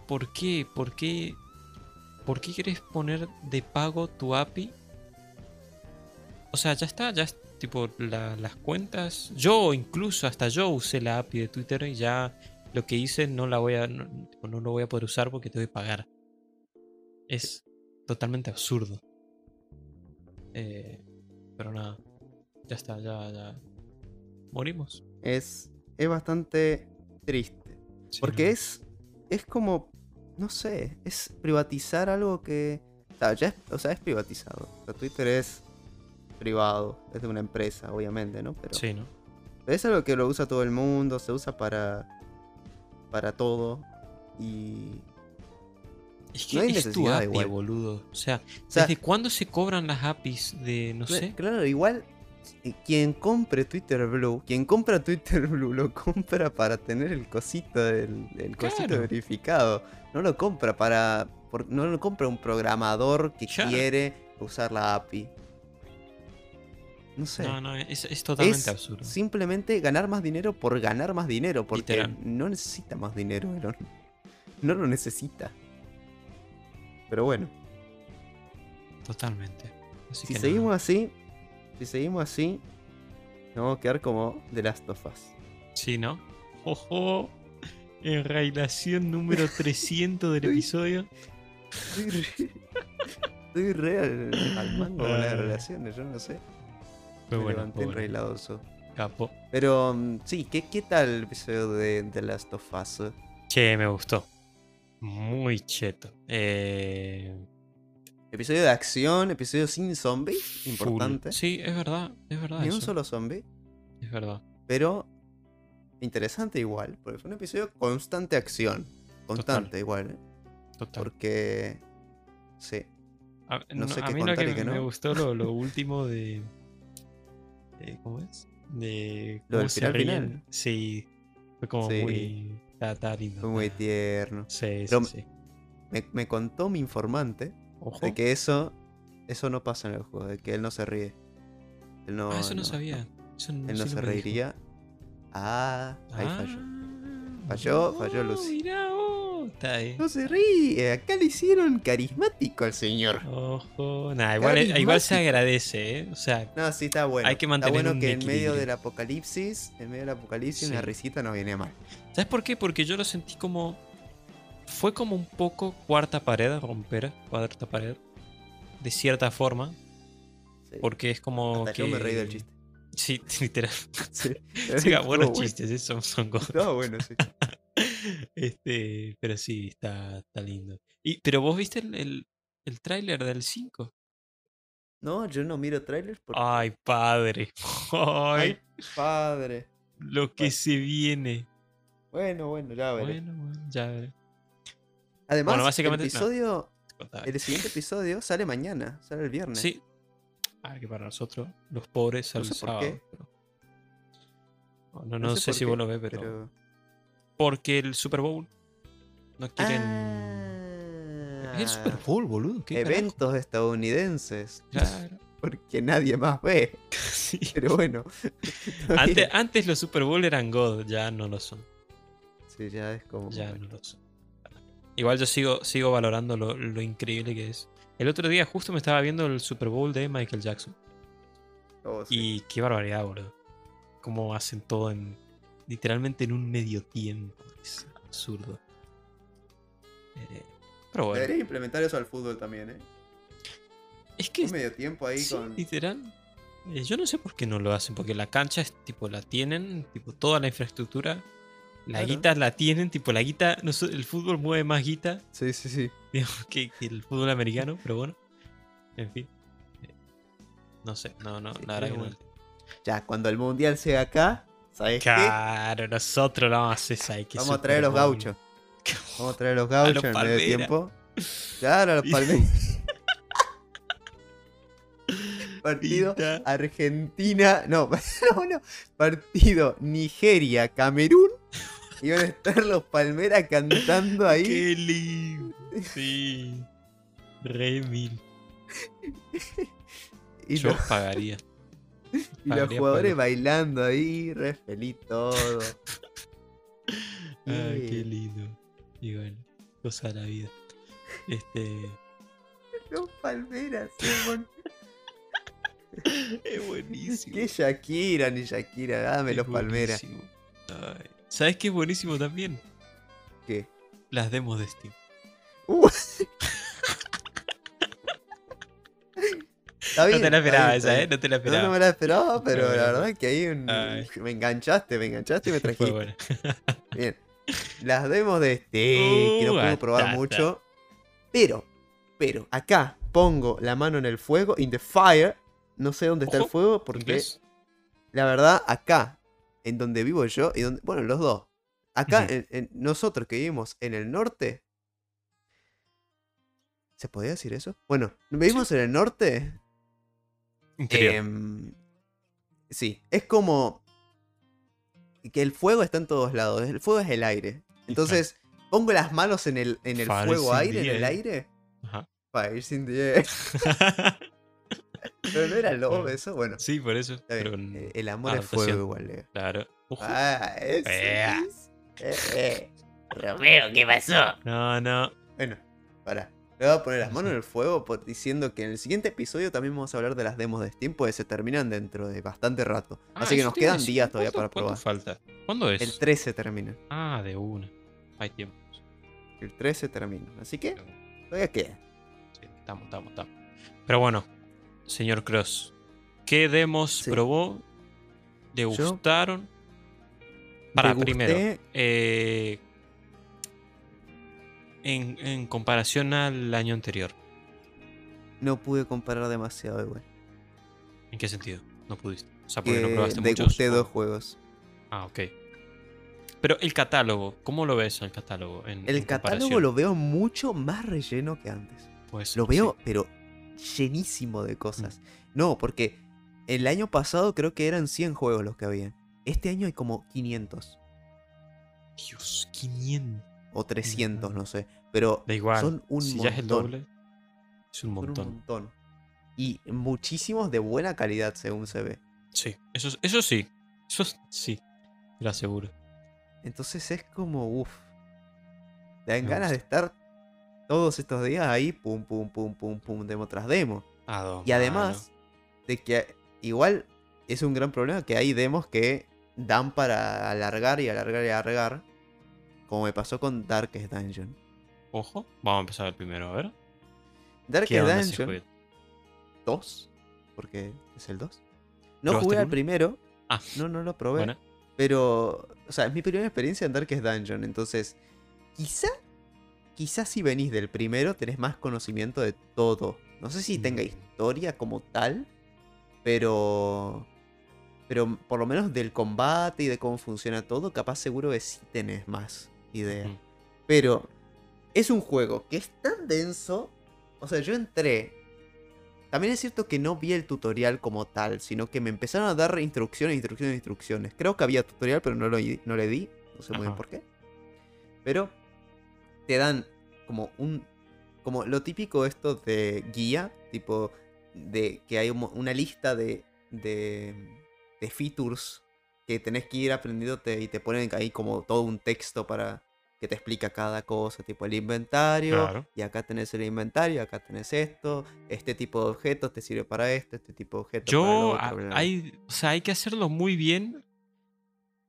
¿por qué? ¿Por qué? ¿Por qué quieres poner de pago tu API? O sea, ya está, ya es tipo la- las cuentas. Yo incluso hasta yo usé la API de Twitter y ya lo que hice no la voy a no, no lo voy a poder usar porque te voy a pagar. Es totalmente absurdo. Eh, pero nada, ya está, ya, ya morimos. Es, es bastante triste. Sí, Porque no. es, es como, no sé, es privatizar algo que... O sea, ya es, o sea, es privatizado. O sea, Twitter es privado, es de una empresa, obviamente, ¿no? Pero, Sí, ¿no? pero es algo que lo usa todo el mundo, se usa para, para todo. Y. Es que No hay es tu API, igual. boludo. O sea, O sea, ¿desde cuándo se cobran las APIs de, no cla- sé? Claro, igual. eh, Quien compre Twitter Blue, quien compra Twitter Blue lo compra para tener el cosito del el cosito Claro. verificado. No lo compra para. por- no lo compra un programador que Claro. quiere usar la API. No sé. No, no, es, es totalmente es absurdo. simplemente ganar más dinero por ganar más dinero, porque Literal. no necesita más dinero, Elon. No lo necesita. Pero bueno, Totalmente. Así si que seguimos así, si seguimos así, nos vamos a quedar como The Last of Us. Sí, ¿no? Ojo. En relación número 300 del episodio. Estoy re, estoy re al, al mango con las Ay. relaciones, yo no sé. Me bueno, levanté bueno. enrailadoso. Capo. Pero mm, sí, ¿qué, ¿qué tal el episodio de The Last of Us? Che, me gustó. Muy cheto. Eh, Episodio de acción, episodio sin zombies, full. importante. Sí, es verdad, es verdad. Ni un solo zombie. Es verdad. Pero interesante igual, porque fue un episodio constante acción. Constante igual, ¿eh? Total. Porque... Sí. A, no sé a qué mí lo contar que, y qué me no. gustó lo, lo último de, de- ¿Cómo es? De. Lo del cómo se final ríen. final. Sí. Fue como Sí. muy. Está, lindo. Fue muy tierno. Sí, Pero- sí, sí. Me, me contó mi informante Ojo. de que eso... Eso no pasa en el juego, de que él no se ríe. Él no, ah, eso no, sabía. Eso Él no se reiría. Ah, ahí Ah, falló. Falló, falló oh, Lucy. mirá Está ahí. No se ríe, acá le hicieron carismático al señor. Ojo. Nah, igual, igual se agradece, ¿eh? O sea, No, sí, está bueno. Hay que mantener Está bueno un que en medio del apocalipsis, en medio del apocalipsis, una Sí. risita no viene mal. ¿Sabes por qué? Porque yo lo sentí como. Fue como un poco cuarta pared, romper cuarta pared. De cierta forma. Sí. Porque es como. Hasta que... yo me reí del chiste. Sí, literal. Sí. Sí, buenos bueno. chistes, ¿eh? son, son cosas. Estaba bueno, sí. Este, pero sí, está, está lindo. Y, pero vos viste el, el, el tráiler del 5. No, yo no miro trailers porque. Ay, padre. Ay, Ay, padre. lo que bueno. se viene. Bueno, bueno, ya veré. Bueno, bueno, ya veré. Además, bueno, básicamente- el episodio, el siguiente episodio sale mañana, sale el viernes. Sí. Ah, que para nosotros, los pobres, No al sé por sábado. qué. pero- No, no, no sé, si qué, vos lo ves, pero... pero- Porque el Super Bowl. No quieren... Ah, Es el Super Bowl, boludo. ¿qué carajo? Eventos estadounidenses. Claro. Porque nadie más ve. sí. Pero bueno. Antes, antes los Super Bowl eran God, ya no lo son. Sí, ya es como. Ya no lo son. Igual yo sigo, sigo valorando lo, lo increíble que es. El otro día justo me estaba viendo el Super Bowl de Michael Jackson. Oh, sí. Y qué barbaridad, boludo. Cómo hacen todo en. literalmente en un medio tiempo. Es absurdo. Eh, pero bueno. Debería implementar eso al fútbol también, ¿eh? Es que Un medio tiempo ahí sí, con. literal. eh, yo no sé por qué no lo hacen, porque la cancha es tipo, la tienen, tipo, toda la infraestructura. La Claro. guita la tienen, tipo, la guita, no el fútbol mueve más guita Sí, sí, sí. que, que el fútbol americano, pero bueno. En fin. No sé, no, no, Sí, la verdad que no. Ya, cuando el mundial sea acá, ¿sabes qué? Claro, nosotros lo vamos a hacer, ¿sabes qué? Vamos a traer a los gauchos. Vamos a traer a los gauchos los en medio tiempo. Claro, a los palmeiras. Partido. Argentina. No, no, no. Partido Nigeria-Camerún. Y van a estar los palmeras cantando ahí. ¡Qué lindo! Sí. Re mil. Y, Yo los, pagaría. y los jugadores bailando ahí, re feliz todo. Ay, qué Y lindo. Y bueno, cosa de la vida. Este. los palmeras, Simón. Es buenísimo. Que Shakira ni Shakira, dame es los palmeras. Ay, ¿Sabes qué es buenísimo también? ¿Qué? Las demos de Steam. Uh. No te la esperaba esa, ¿eh? No te la No, esperaba. no me la esperaba, pero la verdad es que ahí un- me enganchaste, me enganchaste y me Fue trajiste. buena. Bien. Las demos de este, que no Uh, puedo probar batata. mucho. Pero, pero, acá pongo la mano en el fuego, in the fire, No sé dónde está el fuego porque ¿Inglés? la verdad acá, en donde vivo yo, y donde, bueno, los dos. Acá, Ujú. en- en- nosotros que vivimos en el norte. ¿Se podía decir eso? Bueno, vivimos en el norte. Em, sí, es como que el fuego está en todos lados. El fuego es el aire. Entonces, pongo las manos en el, en el fuego aire, en el air. aire. Ajá. Fires in the air. Pero no era lobo eso. Bueno, sí, por eso. Pero, Eh, el amor es adaptación. fuego igual, Leo. claro. Ojo. Ah, eso es. Eh, eh. Romeo, ¿qué pasó? No, no. Bueno, pará. Le voy a poner las manos en el fuego por- diciendo que en el siguiente episodio también vamos a hablar de las demos de Steam, porque se terminan dentro de bastante rato. Ah, Así que nos quedan decir, días todavía para ¿cuánto- probar. ¿Cuánto falta? ¿Cuándo es? El 13 termina. Ah, de una. Hay tiempo. El 13 termina. Así que todavía queda. Sí, estamos, estamos, estamos. Pero bueno, señor Cross, ¿qué demos Sí. probó? ¿Le gustaron? Para, Me primero, eh, en, en comparación al año anterior, No pude comparar demasiado igual. ¿en qué sentido? No pudiste. O sea, porque no Que probaste muchos. dos juegos. Ah, ok. Pero el catálogo, ¿cómo lo ves el catálogo? En, El en catálogo lo veo mucho más relleno que antes. Pues, Lo sí. veo, pero llenísimo de cosas. No, porque el año pasado creo que eran 100 juegos los que habían. Este año hay como 500 Dios, 500. o 300, Ujú. no sé. Pero Da igual. son un si montón. ya es el doble, es un Son un montón. montón. Y muchísimos de buena calidad, según se ve. Sí, eso, eso sí. Eso sí. Te lo aseguro. Entonces es como, uff. Dan Me ganas de estar todos estos días ahí, pum, pum, pum, pum, pum, demo tras demo. A dos Y además de que igual es un gran problema que hay demos que dan para alargar y alargar y alargar. Como me pasó con Darkest Dungeon. Ojo, vamos a empezar el primero, a ver. ¿Qué Darkest Dungeon juego? 2, porque es el 2. No ¿Probaste jugué al uno? primero, Ah, no, no lo probé. Pero, o sea, es mi primera experiencia en Darkest Dungeon. Entonces, quizá, quizá si venís del primero tenés más conocimiento de todo. No sé si tenga Mm. historia como tal, pero... Pero por lo menos del combate y de cómo funciona todo, capaz seguro que sí tenés más idea. Pero es un juego que es tan denso. O sea, yo entré. También es cierto que no vi el tutorial como tal, sino que me empezaron a dar instrucciones, instrucciones, instrucciones. Creo que había tutorial, pero no, lo, no le di. No sé muy bien por qué. Pero te dan como un. Como lo típico esto de guía, tipo de que hay un una lista de, de, de features que tenés que ir aprendiéndote y te ponen ahí como todo un texto para que te explica cada cosa, tipo el inventario, Claro. y acá tenés el inventario, acá tenés esto, este tipo de objetos te sirve para esto, este tipo de objetos para lo Yo, otro, a- bla, bla, bla. hay, o sea, hay que hacerlo muy bien.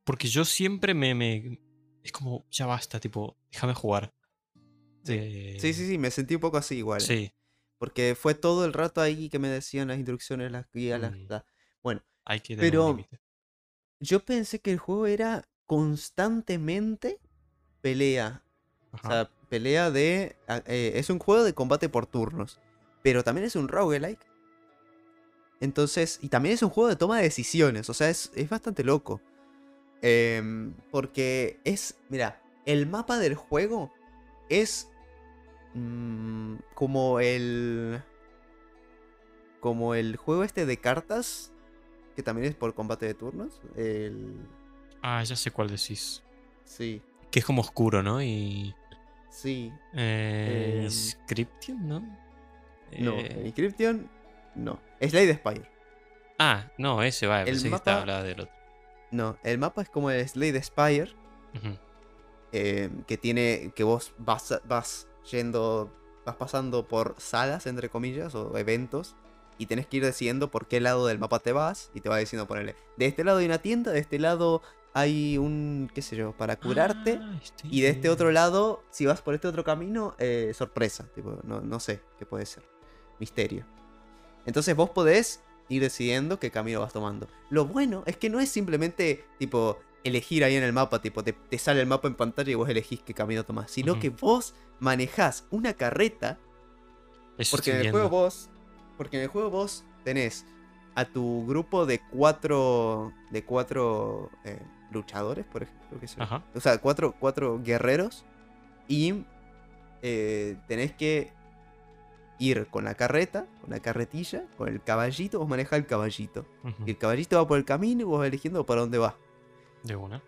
Porque yo siempre me, me- Es como, ya basta, tipo, déjame jugar. Sí, sí, sí, me sentí un poco así igual. Sí, Porque fue todo el rato ahí que me decían las instrucciones, las guías, las... Mm. Bueno, hay que Pero- yo pensé que el juego era constantemente pelea. O sea, pelea de... a- eh, es un juego de combate por turnos. Pero también es un roguelike. Entonces, y también es un juego de toma de decisiones. O sea, es, es bastante loco. Em, porque es, mira, el mapa del juego es mm, como el... Como el juego este de cartas, que también es por combate de turnos. El... Ah, ya sé cuál decís. Sí, Que es como oscuro, ¿no? Y. sí. Eh, Em, Scription, ¿no? No, Eh, Inscription, no. Slade Spire. Ah, no, ese va. el que mapa- del otro. No, el mapa es como el Slade Spire, eh, que tiene, que vos vas, vas yendo, vas pasando por salas, entre comillas, o eventos, y tenés que ir decidiendo por qué lado del mapa te vas, y te va diciendo, ponerle, de este lado hay una tienda, de este lado hay un, qué sé yo, para curarte, Ah, y de este otro lado, si vas por este otro camino, eh, sorpresa, tipo, no, no sé qué puede ser, misterio. Entonces vos podés ir decidiendo qué camino vas tomando. Lo bueno es que no es simplemente, tipo, elegir ahí en el mapa, tipo, te, te sale el mapa en pantalla y vos elegís qué camino tomás, sino que vos manejás una carreta, Eso porque en el juego vos, porque en el juego vos tenés a tu grupo de cuatro. de cuatro eh, luchadores, por ejemplo. O sea, cuatro, cuatro guerreros. Y eh, tenés que ir con la carreta, con la carretilla, con el caballito. Vos manejás el caballito. Y el caballito va por el camino y vos vas eligiendo para dónde va. De una.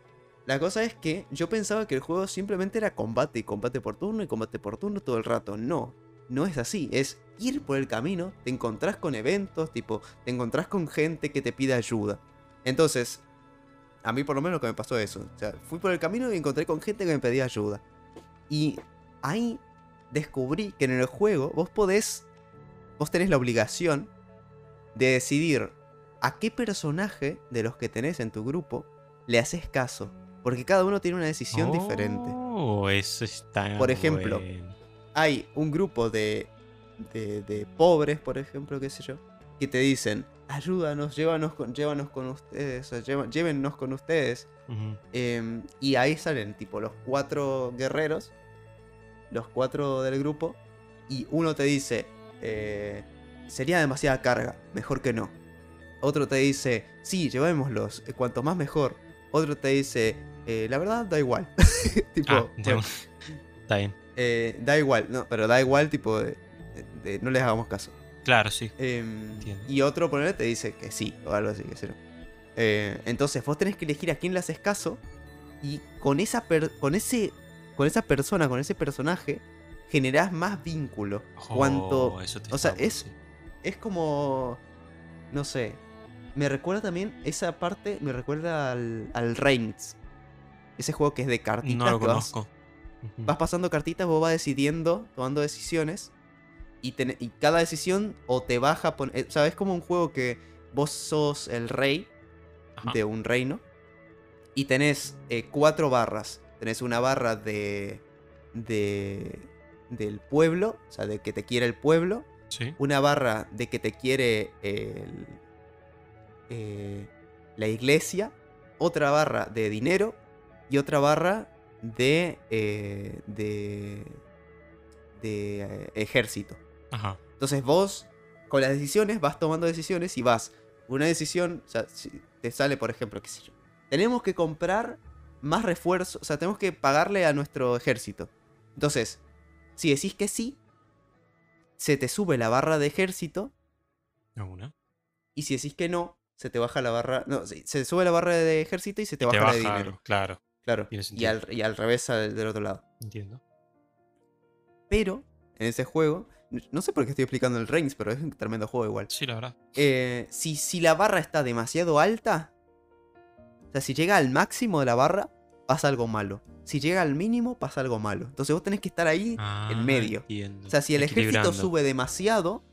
La cosa es que yo pensaba que el juego simplemente era combate y combate por turno y combate por turno todo el rato. No, no es así. Es ir por el camino, te encontrás con eventos, tipo, te encontrás con gente que te pide ayuda. Entonces, a mí por lo menos que me pasó eso. O sea, fui por el camino y encontré con gente que me pedía ayuda. Y ahí descubrí que en el juego vos podés, vos tenés la obligación de decidir a qué personaje de los que tenés en tu grupo le haces caso. Porque cada uno tiene una decisión diferente. Oh, eso está. Por ejemplo, bueno. Hay un grupo de, de, de pobres, por ejemplo, qué sé yo, que te dicen, ayúdanos, llévanos con, llévanos con ustedes, o lleva- llévennos con ustedes. Em, y ahí salen tipo los cuatro guerreros, los cuatro del grupo, y uno te dice, eh, sería demasiada carga, mejor que no. Otro te dice, sí, llevémoslos, eh, cuanto más mejor. Otro te dice, "Eh, la verdad da igual. tipo, Ah, bueno. Está bien. eh, da igual, no, pero da igual, tipo, de, de- no les hagamos caso. Claro, sí. Em, y otro, ponele, te dice que sí, o algo así, que sí. Eh, entonces, vos tenés que elegir a quién le haces caso. Y con esa, per- con ese, con esa persona, con ese personaje, generás más vínculo. Cuanto. Oh, eso te o sea, es-. Es como. No sé. Me recuerda también. Esa parte me recuerda al, al Reigns. Ese juego que es de cartitas. No lo vas- conozco. Vas pasando cartitas, vos vas decidiendo, tomando decisiones. Y, y cada decisión o te baja. pon- eh, O sea, es como un juego que vos sos el rey Ajá. de un reino. Y tenés eh, cuatro barras. Tenés una barra de. de. del pueblo. O sea, de que te quiere el pueblo. Sí. Una barra de que te quiere el. Eh, la iglesia. Otra barra de dinero. Y otra barra de. eh, de. de eh, ejército. Ajá. Entonces vos, con las decisiones, vas tomando decisiones y vas. Una decisión, o sea, si te sale, por ejemplo, qué sé yo. Tenemos que comprar más refuerzos, o sea, tenemos que pagarle a nuestro ejército. Entonces, si decís que sí, se te sube la barra de ejército. De una. Y si decís que no, se te baja la barra. No, se sube la barra de ejército y se te Te baja, la de dinero. Claro, Claro. Y al, y al revés al- del otro lado. entiendo. Pero, en ese juego, no sé por qué estoy explicando el Reigns, pero es un tremendo juego igual. Sí, la verdad. eh, si, si la barra está demasiado alta, o sea, si llega al máximo de la barra, pasa algo malo. Si llega al mínimo, pasa algo malo. Entonces vos tenés que estar ahí Ah, en medio. entiendo. O sea, si el ejército sube demasiado,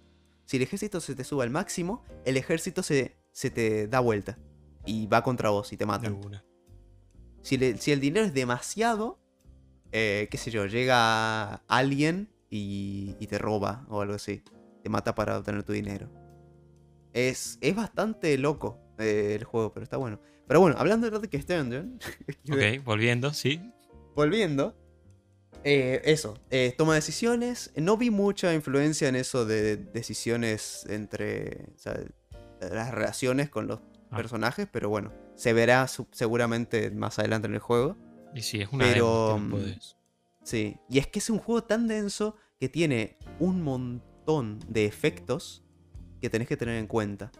si el ejército se te sube al máximo, el ejército se, se te da vuelta. Y va contra vos y te una. Si, le- si el dinero es demasiado, eh, qué sé yo, llega alguien y, y te roba o algo así. Te mata para obtener tu dinero. Es, es bastante loco eh, el juego, pero está bueno. Pero bueno, hablando de Red Dungeon, Ok, volviendo, sí. volviendo. eh, eso, eh, toma decisiones. No vi mucha influencia en eso de decisiones entre o sea, las relaciones con los Ah. personajes, pero bueno, se verá seguramente más adelante en el juego. Y sí, es una Pero, demo, mm. Sí, y es que es un juego tan denso que tiene un montón de efectos que tenés que tener en cuenta.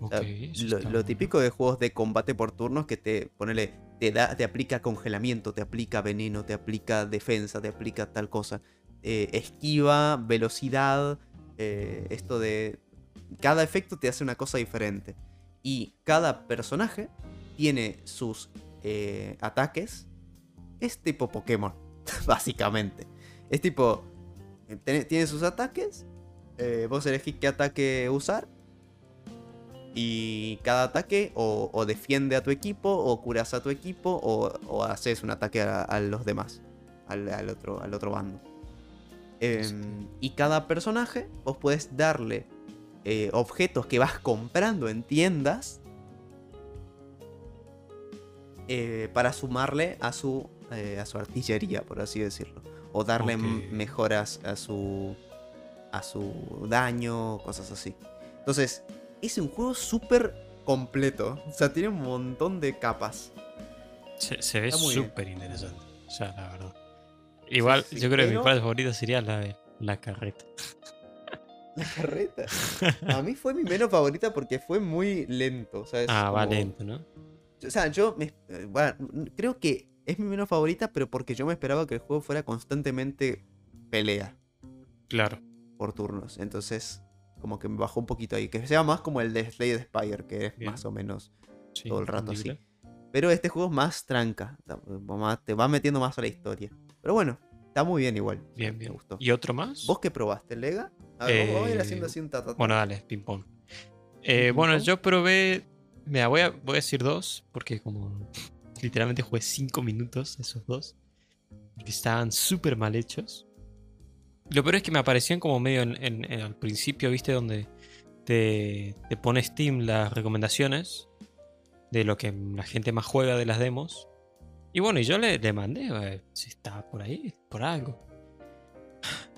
O sea, Ok, eso lo, típico de juegos de combate por turnos que te ponele, te da, te aplica congelamiento, te aplica veneno, te aplica defensa, te aplica tal cosa. Eh, esquiva, velocidad, eh, esto de. Cada efecto te hace una cosa diferente. Y cada personaje tiene sus eh, ataques. Es tipo Pokémon, básicamente. Es tipo. eh, tiene- sus ataques. eh, vos elegís qué ataque usar. Y cada ataque o, o defiende a tu equipo, o curas a tu equipo, o, o haces un ataque a, a los demás, al, al otro, al otro bando. Em, y cada personaje, vos podés darle eh, objetos que vas comprando en tiendas eh, para sumarle a su, eh, a su artillería, por así decirlo. O darle mejoras a su, a su daño, cosas así. Entonces, es un juego súper completo. O sea, tiene un montón de capas. Se, se ve súper interesante. O sea, la verdad. Igual, sí, yo creo que mi parte favorita sería la de la carreta. La carreta. A mí fue mi menos favorita porque fue muy lento. o sea, es Ah, va lento, ¿no? O sea, yo me, eh, bueno, creo que es mi menos favorita, pero porque yo me esperaba que el juego fuera constantemente pelea Claro. por turnos. Entonces, como que me bajó un poquito ahí. Que sea más como el de Slade Spire, que es Bien. más o menos Sí, todo el rato así. Pero este juego es más tranca. Te va metiendo más a la historia. Pero bueno, está muy bien igual. Bien, Me bien. gustó. ¿Y otro más? ¿Vos qué probaste, Lega? A ver, vamos a ir Eh, haciendo así un tatata. Bueno, dale, ping pong. Eh, ¿Ping bueno, yo probé. Mira, voy a, voy a decir dos, porque como literalmente jugué cinco minutos esos dos. Que estaban súper mal hechos. Lo peor es que me aparecían como medio en, en- en- al principio, ¿viste? Donde te, te pone Steam las recomendaciones de lo que la gente más juega de las demos. Y bueno, y yo le, le mandé, eh, si está por ahí, por algo.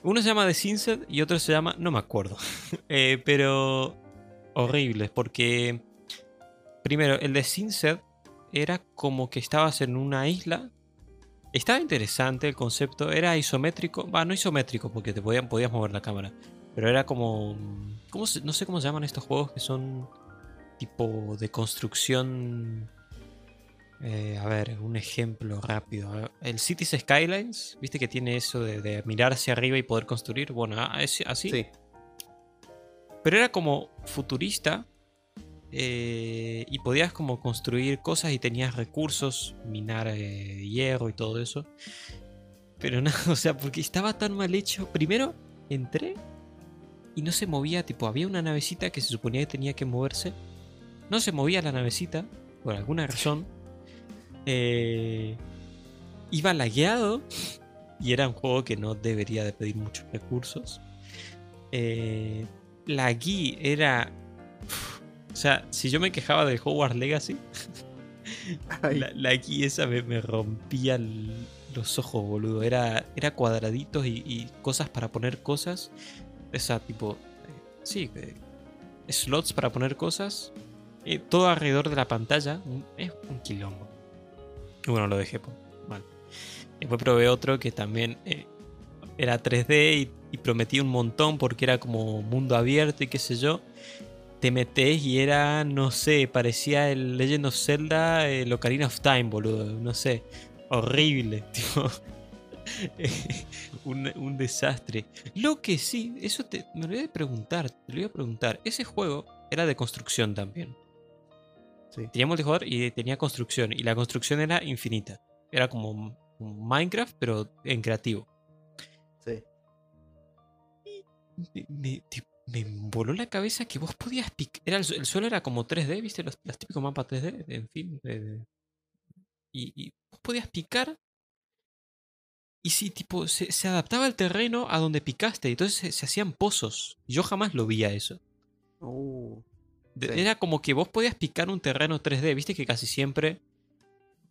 Uno se llama The Sinset y otro se llama, no me acuerdo. Eh, pero horribles, porque primero, el de Sinset era como que estabas en una isla. Estaba interesante el concepto, era isométrico, va, no isométrico porque te podían, podías mover la cámara, pero era como, ¿cómo se- no sé cómo se llaman estos juegos que son tipo de construcción. Eh, a ver, un ejemplo rápido. El Cities Skylines, viste que tiene eso de, de mirar hacia arriba y poder construir. Bueno, a- es- así. Sí. Pero era como futurista. eh, y podías como construir cosas y tenías recursos, minar eh, hierro y todo eso. Pero nada, o sea, porque estaba tan mal hecho. Primero entré y no se movía, tipo, había una navecita que se suponía que tenía que moverse. No se movía la navecita, por alguna razón. Eh, iba lagueado y era un juego que no debería de pedir muchos recursos. Eh, la GUI era. O sea, si yo me quejaba del Hogwarts Legacy, la, la GUI esa me, me rompía el- los ojos, boludo. Era, era cuadraditos y, y cosas para poner cosas. O sea, tipo. eh, sí, eh, slots para poner cosas. eh, todo alrededor de la pantalla. Es un quilombo. Y bueno, lo dejé pues. Después probé otro que también eh, era 3D y, y prometía un montón porque era como mundo abierto y qué sé yo. Te metes y era, no sé, parecía el Legend of Zelda, el Ocarina of Time, boludo. No sé, horrible, tipo. un, desastre. Lo que sí, eso te, me olvidé de preguntar, te lo iba a preguntar. Ese juego era de construcción también. Sí. Tenía multijugador y tenía construcción. Y la construcción era infinita. Era como un- Minecraft, pero en creativo. sí. Me, me- me voló la cabeza que vos podías picar. Era el, su- el suelo era como 3D, ¿viste? Los, los típicos mapas 3D, en fin. de- de- y, y vos podías picar. Y sí, tipo, se, se adaptaba el terreno a donde picaste. Y entonces se, se hacían pozos. Yo jamás lo veía eso. Uh, De- Sí. Era como que vos podías picar un terreno 3D, viste que casi siempre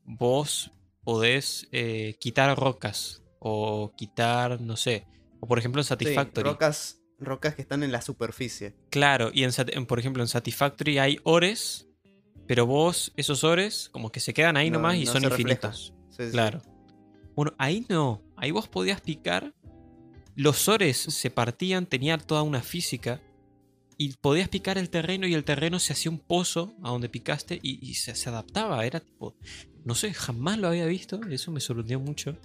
vos podés eh, quitar rocas o quitar, no sé, o por ejemplo en sí, Satisfactory. rocas, rocas que están en la superficie. Claro, y en, por ejemplo en Satisfactory hay ores, pero vos esos ores como que se quedan ahí No, nomás y no son infinitos. Sí. Claro. Bueno, ahí no. Ahí vos podías picar. Los ores se partían, tenía toda una física. Y podías picar el terreno y el terreno se hacía un pozo a donde picaste y, y se, se adaptaba. Era tipo. No sé, jamás lo había visto. Eso me sorprendió mucho.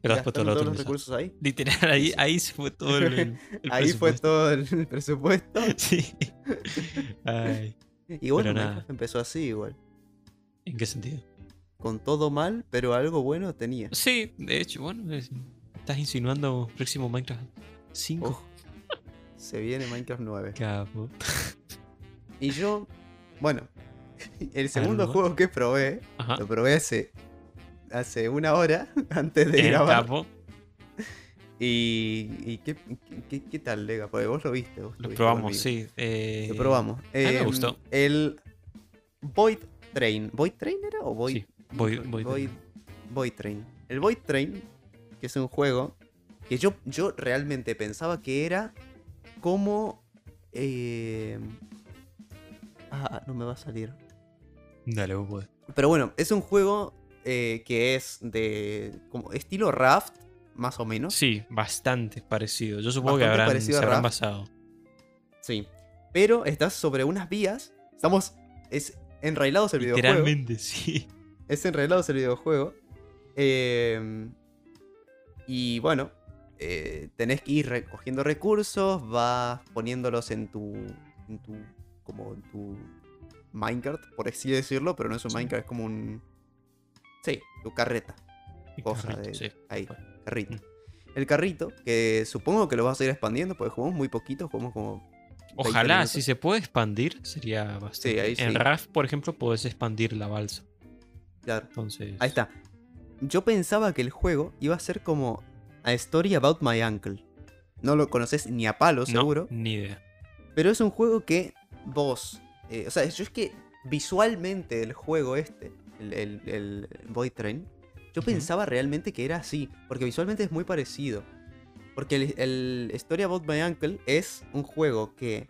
Pero después todo ¿Gastaron lo todos los recursos ahí? Literal, ahí, ahí se fue todo el. ahí fue todo el presupuesto. Sí. Ay, Y bueno, empezó así igual. ¿En qué sentido? Con todo mal, pero algo bueno tenía. Sí, de hecho, bueno. es- estás insinuando próximo Minecraft 5. Se viene Minecraft 9. Capo. Y yo, bueno, el segundo juego que probé, Ajá. lo probé hace, hace una hora antes de Bien, grabar. capo. Y, y ¿qué, qué, qué tal, Lega? Porque vos lo viste. Vos Lo probamos, sí. eh, Lo probamos. me Em, gustó. El Void Train. ¿Void Train era o Void? Sí, Void- Void Void, Train. Void Train. El Void Train, que es un juego que yo, yo realmente pensaba que era como. eh, Ah, no me va a salir. Dale, vos podés. Pero bueno, es un juego eh, que es de como estilo Raft, más o menos. Sí, bastante parecido. Yo supongo que habrán, se habrán basado. Sí. Pero estás sobre unas vías. Estamos. Es enrailados el videojuego. Literalmente, sí. Es enrailados el videojuego. Eh, y bueno. Eh, tenés que ir recogiendo recursos. Vas poniéndolos en tu. En tu. Como en tu. Minecart, por así decirlo. Pero no es un Sí. Minecart, es como un. Sí, tu carreta. Y Cosa carrito, de. sí. Ahí, Bueno. carrito. Mm. El carrito, que supongo que lo vas a ir expandiendo, porque jugamos muy poquito, jugamos como. 20 Ojalá, si se puede expandir, sería bastante. ahí sí. En RAF, por ejemplo, podés expandir la balsa. Claro. Entonces. Ahí está. Yo pensaba que el juego iba a ser como A Story About My Uncle. No lo conoces ni a palo, No, seguro. ni idea. Pero es un juego que vos. eh, o sea, yo es que visualmente el juego este, el, el, el Void Train, yo pensaba realmente que era así. Porque visualmente es muy parecido. Porque el, el Story About My Uncle es un juego que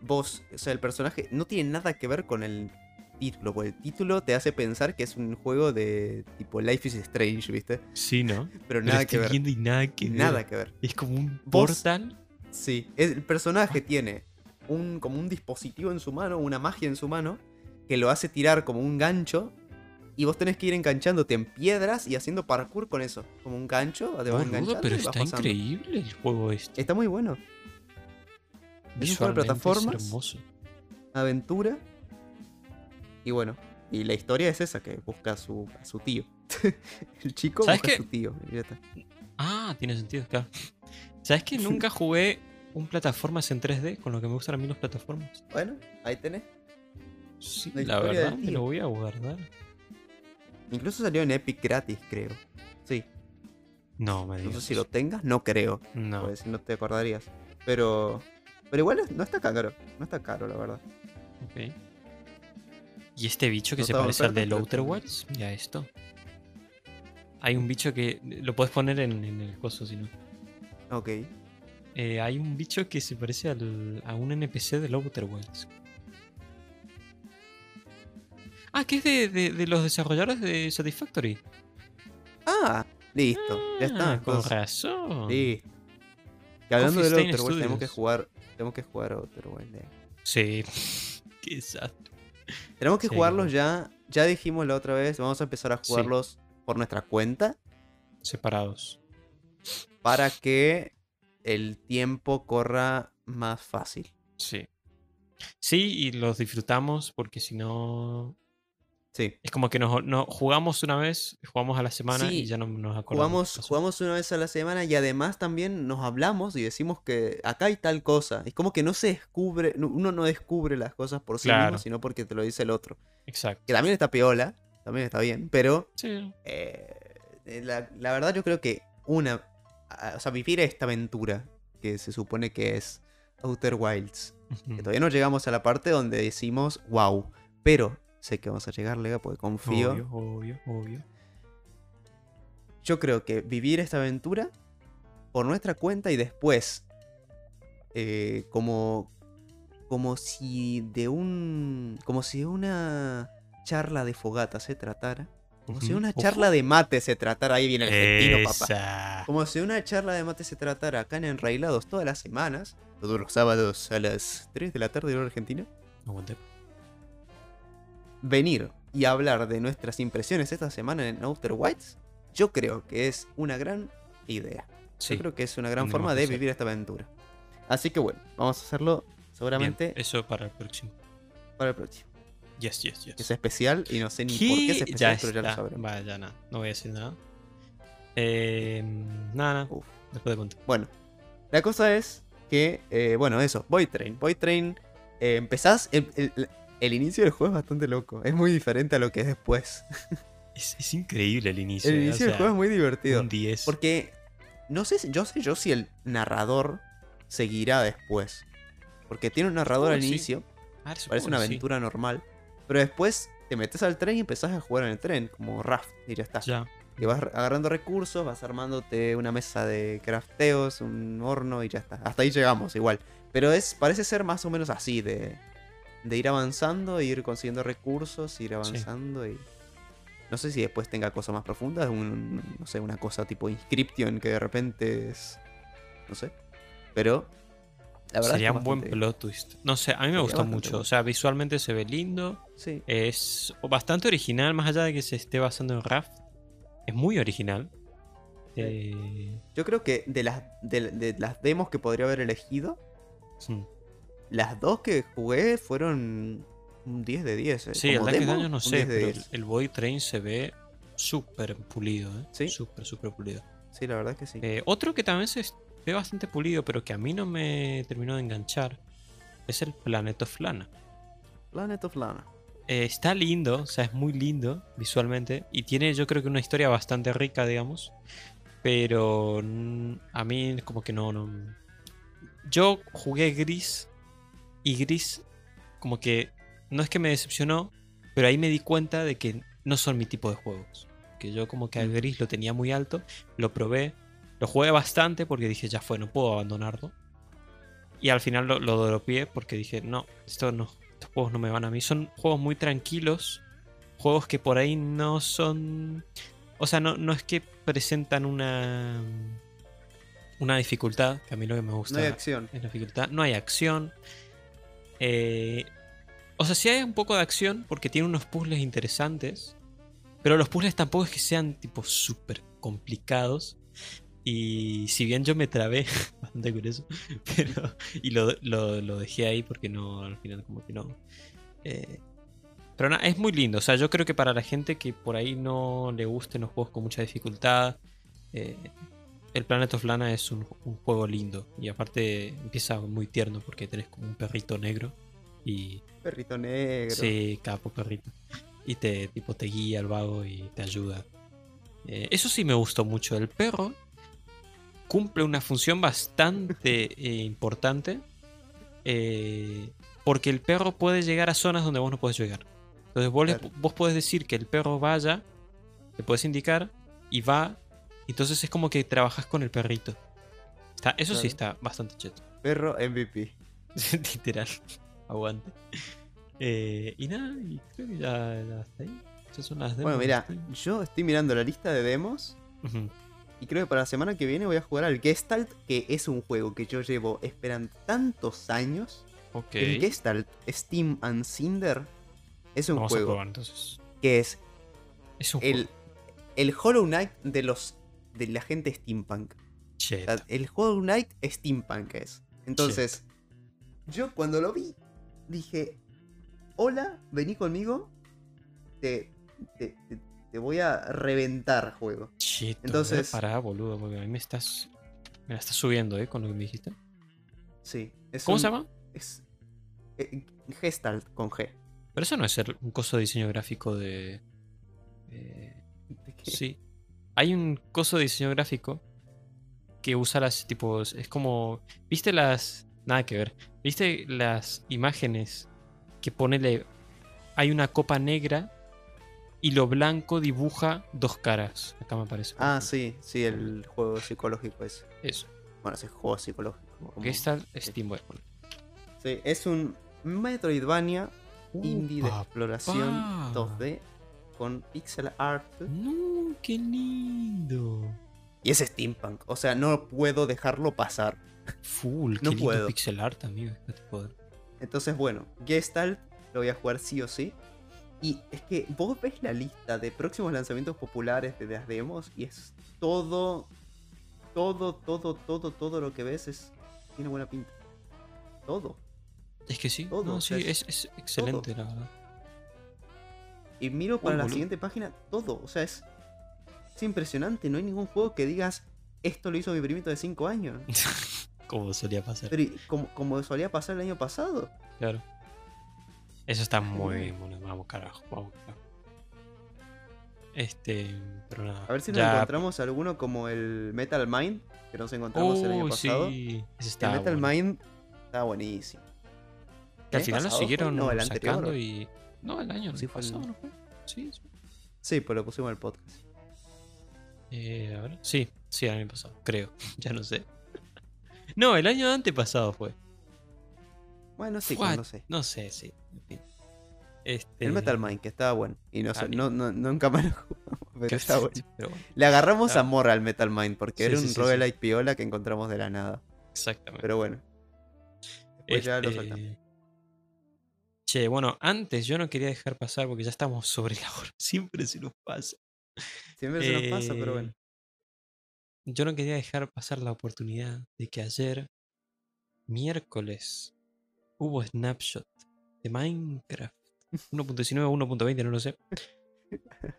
vos, o sea, el personaje no tiene nada que ver con el título. Porque el título te hace pensar que es un juego de tipo Life is Strange, ¿viste? Sí, ¿no? Pero nada que ver. y nada que ver. Nada que ver. Es como un Vos- portal. Sí, el personaje tiene un, como un dispositivo en su mano, una magia en su mano, que lo hace tirar como un gancho. Y vos tenés que ir enganchándote en piedras y haciendo parkour con eso. Como un gancho, te vas enganchando pero y vas está pasando. increíble el juego este. Está muy bueno. Es un juego de es plataformas, hermoso. aventura. Y bueno, y la historia es esa, que busca a su, a su tío. el chico ¿Sabes busca a qué? su tío. y ya está. Ah, tiene sentido, claro. ¿Sabes que nunca jugué un plataformas en 3D con lo que me gustan a mí las plataformas? Bueno, ahí tenés. Sí, La verdad, me lo voy a guardar. Incluso salió en Epic gratis, creo. Sí. No, me No digas. sé si lo tengas, no creo. No. Si no te acordarías. Pero. Pero igual no está caro. No está caro, la verdad. Ok. ¿Y este bicho que No se parece al de Outer está- Wilds? Mira esto. Hay un bicho que. Lo puedes poner en, en el coso, si no. Ok. Eh, hay un bicho que se parece al- a un NPC del Outer Wilds. Ah, que es de, de- de los desarrolladores de Satisfactory. Ah, listo. Ya está. Ah, con entonces. razón. Listo. Que hablando Coffee del Outer tenemos que jugar. Tenemos que jugar Outer Worlds. eh. Sí. Qué desastre. Tenemos que Sí, jugarlos ya. Ya dijimos la otra vez. Vamos a empezar a Sí. jugarlos por nuestra cuenta. Separados. Para que el tiempo corra más fácil. Sí. Sí, y los disfrutamos porque si no. Sí. Es como que nos, no, jugamos una vez, jugamos a la semana Sí, y ya no nos acordamos. Jugamos, jugamos una vez a la semana y además también nos hablamos y decimos que acá hay tal cosa. Es como que no se descubre, no- uno no descubre las cosas por sí Claro. mismo, sino porque te lo dice el otro. Exacto. Que también está piola, también está bien, pero Sí. eh, la, la verdad yo creo que una, o sea, vivir esta aventura que se supone que es Outer Wilds, que todavía no llegamos a la parte donde decimos wow, pero sé que vamos a llegar, Lega, porque confío. Obvio, obvio, obvio. Yo creo que vivir esta aventura por nuestra cuenta y después, eh, como, como si de un, como si de una charla de fogata se tratara, como si de Ujú. una Ojo. charla de mate se tratara, ahí viene el argentino, papá. Como si de una charla de mate se tratara acá en Enrailados todas las semanas, todos los sábados a las 3 de la tarde de hora argentina, Aguante. Venir y hablar de nuestras impresiones esta semana en Outer Wilds, yo creo que es una gran idea. Sí. Yo creo que es una gran forma de vivir esta aventura. Así que bueno, vamos a hacerlo Bien, seguramente eso para el próximo. para el próximo. Yes, yes, yes. Es especial y no sé ni por qué es especial, Ya pero ya lo está. sabremos. Va, ya nada. No voy a decir nada. Eh, nada, nada. Después de contar. Bueno, la cosa es que, eh, bueno, eso, Boy Train. Boy Train, eh, empezás, el, el- el inicio del juego es bastante loco. Es muy diferente a lo que es después. Es, es increíble el inicio. El eh, inicio del sea, juego es muy divertido. Un 10. Porque no sé, yo sé yo si el narrador seguirá después. Porque tiene un narrador al sí. inicio, Ah, parece una sí. aventura normal. Pero después te metes al tren y empezás a jugar en el tren, como Raft, y ya está. Ya. Y vas agarrando recursos, vas armándote una mesa de crafteos, un horno y ya está. Hasta ahí llegamos igual. Pero es parece ser más o menos así de, de ir avanzando, ir consiguiendo recursos, ir avanzando y. No sé si después tenga cosas más profundas, un, no sé, una cosa tipo Inscription que de repente es. No sé. Pero. La verdad Sería un buen plot twist. No sé, a mí me gustó mucho. O sea, visualmente se ve lindo. Sí. Es bastante original, más allá de que se esté basando en Raft. Es muy original. Sí. Eh, Yo creo que de las, de, de las demos que podría haber elegido, hmm. Las dos que jugué fueron un 10 de 10. eh. Sí, el Como Darkest demo, Dungeon no sé, 10 de pero el, 10. el Void Train se ve súper pulido, ¿eh? Sí. Súper, súper pulido. Sí, la verdad es que sí. Eh, otro que también se ve bastante pulido, pero que a mí no me terminó de enganchar, es el Planet of Lana. Planet of Lana. Eh, está lindo, o sea, es muy lindo visualmente. Y tiene, yo creo que una historia bastante rica, digamos. Pero a mí como que no, no. Yo jugué Gris. Y Gris como que no es que me decepcionó. Pero ahí me di cuenta de que no son mi tipo de juegos. Que yo como que al Gris lo tenía muy alto. Lo probé. Lo jugué bastante porque dije, ya fue, no puedo abandonarlo. Y al final lo, lo dropeé porque dije, no, esto no, estos juegos no me van a mí. Son juegos muy tranquilos. Juegos que por ahí no son. O sea, no, no es que presentan una. Una dificultad. Que a mí lo que me gusta No hay acción. es la dificultad. No hay acción. Eh, o sea, sí hay un poco de acción porque tiene unos puzzles interesantes. Pero los puzzles tampoco es que sean tipo súper complicados. Y si bien yo me trabé bastante con eso, pero, y lo, lo- dejé ahí porque no, al final como que no. eh, pero nada, es muy lindo. O sea, yo creo que para la gente que por ahí no le gusten los juegos con mucha dificultad, eh, el Planet of Lana es un, un juego lindo. Y aparte empieza muy tierno porque tenés como un perrito negro. Y Perrito negro. Sí, capo perrito. Y te, tipo, te guía al vago y te ayuda. Eh, eso sí me gustó mucho. El perro cumple una función bastante eh, importante. eh, porque el perro puede llegar a zonas donde vos no podés llegar. Entonces vos, le- vos podés decir que el perro vaya, le puedes indicar y va. Entonces es como que trabajas con el perrito. Está, eso sí está bastante cheto. Perro MVP. Literal. Aguante. Eh, y nada, y creo que ya, ya está ahí. Esas son las Bueno, demos mira, de Steam. yo estoy mirando la lista de demos y creo que para la semana que viene voy a jugar al Gestalt, que es un juego que yo llevo esperando tantos años. Ok. El Gestalt Steam and Cinder es un Vamos a juego probar entonces. que es Es un el, juego. el Hollow Knight de los de la gente steampunk. O sea, el Hollow Knight steampunk es. Entonces, yo cuando lo vi, dije, hola, vení conmigo, te, te, te- te voy a reventar juego. Entonces- Pará, boludo, porque a mí me estás. Me la estás subiendo, ¿eh? Con lo que me dijiste. Sí. es ¿Cómo un- se llama? Es eh, Gestalt con G. Pero eso no es el- un coso de diseño gráfico de. eh, ¿De qué? Sí. Hay un coso de diseño gráfico que usa las tipos. Es como. ¿Viste las. Nada que ver. ¿Viste las imágenes que ponele. Hay una copa negra y lo blanco dibuja dos caras. Acá me parece. Ah, sí, sí, el juego psicológico ese. Eso. Bueno, ese juego psicológico. como- está Steamboy. Sí, es un Metroidvania indie de exploración pa. 2D con pixel art. No, qué lindo. Y es steampunk, o sea, no puedo dejarlo pasar. Full, qué No lindo puedo. pixel art, amigo. poder. Entonces, bueno, Gestalt lo voy a jugar sí o sí. Y es que vos ves la lista de próximos lanzamientos populares de las demos y es todo, todo, todo, todo, todo lo que ves es tiene buena pinta. Todo. Es que sí, Todo, no, sí, es excelente, la verdad. Y miro para la boludo. siguiente página todo. O sea, es, es impresionante. No hay ningún juego que digas esto lo hizo mi primito de 5 años. Como solía pasar. Pero como, como solía pasar el año pasado. Claro. Eso está muy bien, bueno, vamos carajo, vamos carajo. Este, pero nada. A ver si nos ya- encontramos alguno como el Metal Mind, que nos encontramos el año pasado. sí, ese El Metal bueno. Mind está buenísimo. Que al ¿El final lo pasado siguieron No, el anterior. sacando y. No, el año Sí, el- pasado, ¿no fue? Sí, sí. Sí, pues lo pusimos en el podcast. Eh, a ver. Sí, sí, el año pasado, creo. ya no sé. no, el año antepasado fue. Bueno, sí, no sé. No sé, sí. En fin. Este... El Metal Mind, que estaba bueno. Y no, sé, Ah, no, no- nunca más lo jugamos, pero está bueno. pero bueno, Le agarramos Ah. amor al Metal Mind porque Sí, era sí, un sí, sí. roguelike piola que encontramos de la nada. exactamente. Pero bueno. Después ya lo Este, soltamos. Che, bueno, antes yo no quería dejar pasar porque ya estamos sobre la hora. Siempre se nos pasa. Siempre se nos pasa, pero Eh, bueno. Yo no quería dejar pasar la oportunidad de que ayer, miércoles, hubo snapshot de Minecraft. 1.19 o 1.20, no lo sé.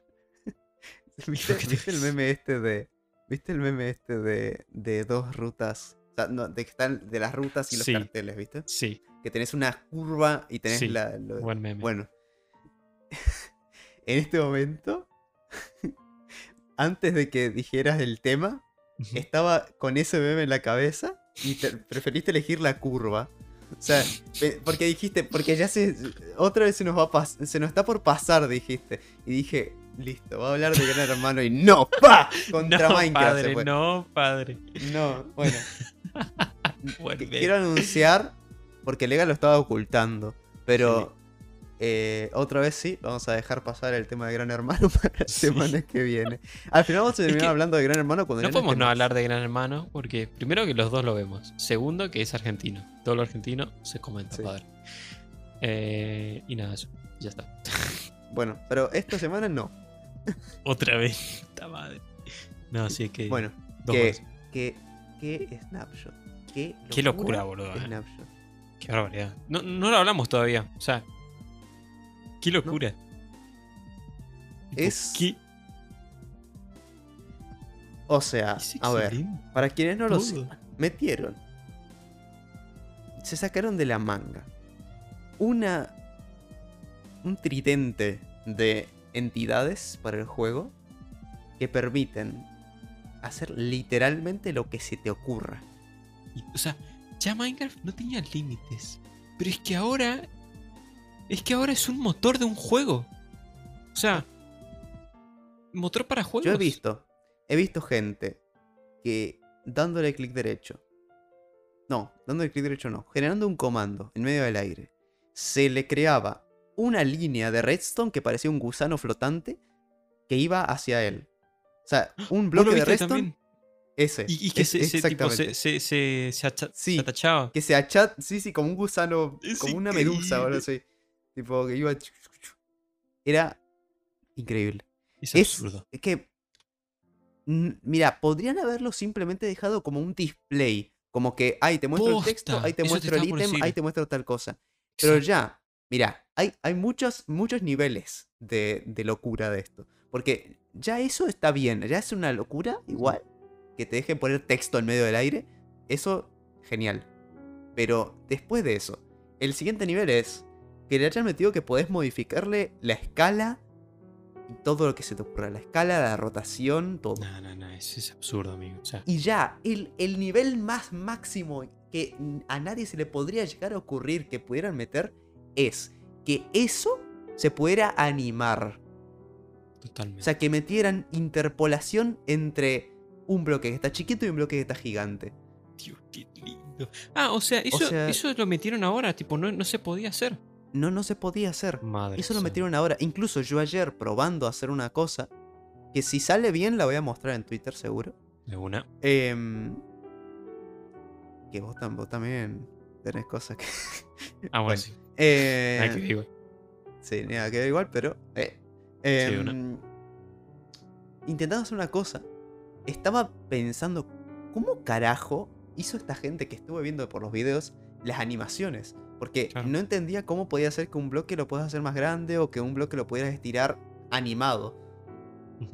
¿Viste, viste el meme este de. ¿Viste el meme este de, de dos rutas? No, de están de las rutas y los Sí. carteles, ¿viste? Sí, Que tenés una curva y tenés Sí, la. lo- buen meme. Bueno. en este momento. antes de que dijeras el tema, estaba con ese meme en la cabeza y te- preferiste elegir la curva. O sea, porque dijiste, porque ya se. Otra vez se nos va a pas- se nos está por pasar, dijiste. Y dije, listo, va a hablar de Gran Hermano y no, ¡pa! Contra no, Minecraft se padre, fue. no, padre. No, bueno. Quiero anunciar, porque Lega lo estaba ocultando, pero eh, otra vez sí, vamos a dejar pasar el tema de Gran Hermano para la Sí. semana que viene. Al final vamos a terminar que hablando de Gran Hermano cuando No podemos no hablar de Gran Hermano porque primero que los dos lo vemos. Segundo que es argentino. Todo lo argentino se comenta, Sí. padre. Eh, y nada, eso. Ya está. Bueno, pero esta semana no. Otra vez. Puta madre. No, sí que. Bueno, dos que, que, que Snapshot. Qué locura, Qué locura, boludo, eh. Snapshot. Qué barbaridad. No, no lo hablamos todavía. O sea. Qué locura. Es- ¿Qué? O sea, a ver, para quienes no lo sepan, metieron. Se sacaron de la manga una. un tridente de entidades para el juego que permiten hacer literalmente lo que se te ocurra. Y, o sea, ya Minecraft no tenía límites. Pero es que ahora. Es que ahora es un motor de un juego. O sea. Motor para juegos. Yo he visto, he visto gente que dándole clic derecho, no, dándole clic derecho no, generando un comando en medio del aire, se le creaba una línea de redstone que parecía un gusano flotante que iba hacia él. O sea, un ¿Vos bloque lo de también? ese. Y, y que es- se, se, tipo, se, se, se, se acha- Sí. se atachaba. Que se achat, sí, sí, como un gusano, Es como una medusa o algo así. Tipo, que iba... Era increíble. Es, Es, absurdo. es que. Mira, podrían haberlo simplemente dejado como un display. Como que, ahí te muestro el texto, ahí te muestro el ítem, ahí te muestro tal cosa. Pero Exacto. ya, mira, hay, hay muchos, muchos niveles de, de locura de esto. Porque ya eso está bien, ya es una locura igual. Que te dejen poner texto en medio del aire. Eso, genial. Pero después de eso, el siguiente nivel es que le hayan metido que podés modificarle la escala y todo lo que se te ocurra. La escala, la rotación, todo. No, no, no, es, es absurdo, amigo. O sea, Y ya, el, el nivel más máximo que a nadie se le podría llegar a ocurrir que pudieran meter es que eso se pudiera animar. Totalmente. O sea, que metieran interpolación entre un bloque que está chiquito y un bloque que está gigante. Dios, qué lindo. Ah, o sea, eso, sea- eso lo metieron ahora, tipo, no, no se podía hacer. No, no se podía hacer. Madre. Eso lo metieron ahora. Incluso yo ayer probando a hacer una cosa que si sale bien la voy a mostrar en Twitter seguro. De una. Em, que vos, tam- vos también tenés cosas que... Ah, bueno, Bueno, sí. Eh, que ver, igual. Sí, nada que ver igual, pero... eh. Sí, Em, una. intentando hacer una cosa, estaba pensando, ¿cómo carajo hizo esta gente que estuve viendo por los videos las animaciones? Porque Claro. no entendía cómo podía ser que un bloque lo puedas hacer más grande o que un bloque lo pudieras estirar animado.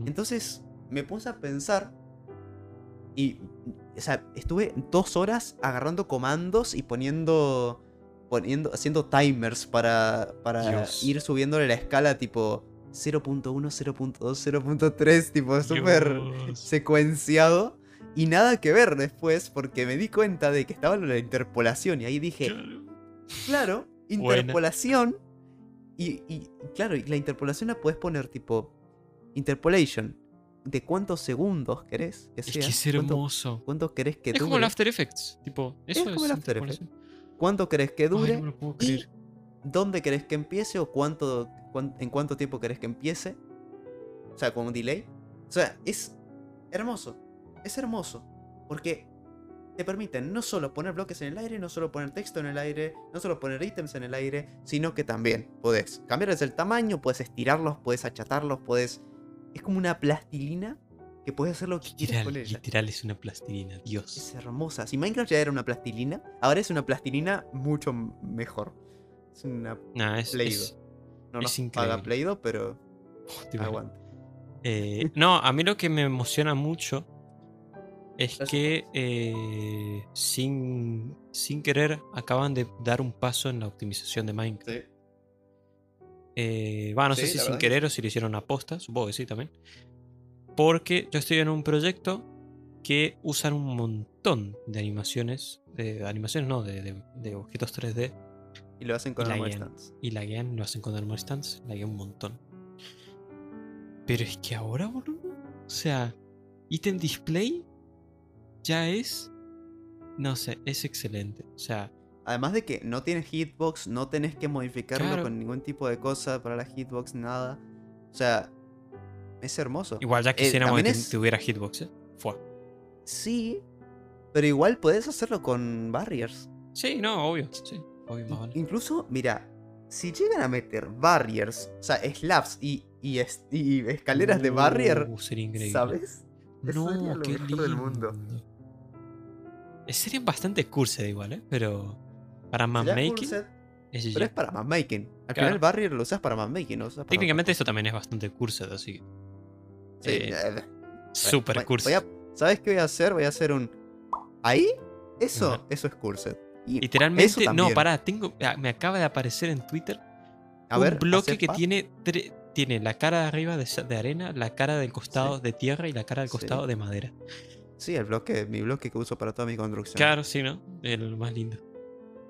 Entonces me puse a pensar y, o sea, estuve dos horas agarrando comandos y poniendo, poniendo, haciendo timers para, para Dios. ir subiéndole la escala tipo 0.1, 0.2, 0.3, tipo súper secuenciado. Y nada que ver después porque me di cuenta de que estaba la interpolación y ahí dije, Claro. Interpolación. Y, y, claro, la interpolación la puedes poner tipo. Interpolation. ¿De cuántos segundos querés que Es que es ¿Cuánto- hermoso. ¿Cuánto querés que Es como dure? el After Effects. Tipo, eso es, como el After interpolación. cuánto crees que Ay, dure no me lo puedo y creer. Dónde crees que empiece o cuánto, cuán- en cuánto tiempo crees que empiece. O sea, con un delay. O sea, es hermoso. Es hermoso. Porque te permiten no solo poner bloques en el aire, no solo poner texto en el aire, no solo poner ítems en el aire, sino que también puedes cambiarles el tamaño, puedes estirarlos, puedes achatarlos, puedes... Es como una plastilina que puedes hacer lo que quieras con ella. literal es una plastilina, Dios. Es hermosa. Si Minecraft ya era una plastilina, ahora es una plastilina mucho mejor. Es una... Nah, es, es- No Es nos increíble. paga Play-Doh, pero te imaginas. aguanta. Eh, no, a mí lo que me emociona mucho es que eh, sin, sin querer acaban de dar un paso en la optimización de Minecraft. Sí. Eh, va, no sé si sin querer o si lo hicieron aposta, supongo que sí también. Porque yo estoy en un proyecto que usan un montón de animaciones, de animaciones no, de, de- de objetos 3D Y lo hacen con Armor. Stance. y la guían, lo hacen con Armor Stance, la guían un montón. Pero es que ahora, boludo, o sea, Item Display ya es, no sé, es excelente. O sea, Además de que no tienes hitbox, no tenés que modificarlo Claro. con ningún tipo de cosa para la hitbox, nada. O sea, es hermoso. igual ya quisiéramos que tu- es- tuviera hitbox, ¿eh? Fue. Sí, pero igual podés hacerlo con barriers. Sí, no, obvio, sí, Incluso, mira, si llegan a meter barriers, o sea, slabs y, y, es- y escaleras de barrier, Uh. ¿sabes? Eso sería No, lo qué mejor lindo. del mundo. Eh, Sería bastante cursed igual, ¿eh? Pero para cursed, es pero es para mapmaking. Al Claro. final barrier lo usas para mapmaking, no lo usas para Técnicamente esto también es bastante cursed, así que... Sí, eh, eh, Super voy- cursed. voy a- ¿Sabes qué voy a hacer? Voy a hacer un... ¿Ahí? Eso, eso es cursed. Y Literalmente, no, pará, tengo, ah, me acaba de aparecer en Twitter A un ver, bloque que tiene tre- tiene la cara de arriba de, arena, la cara del costado de tierra y la cara del Sí. costado de madera. Sí, el bloque, mi bloque que uso para toda mi construcción. Claro, sí, ¿no? El más lindo.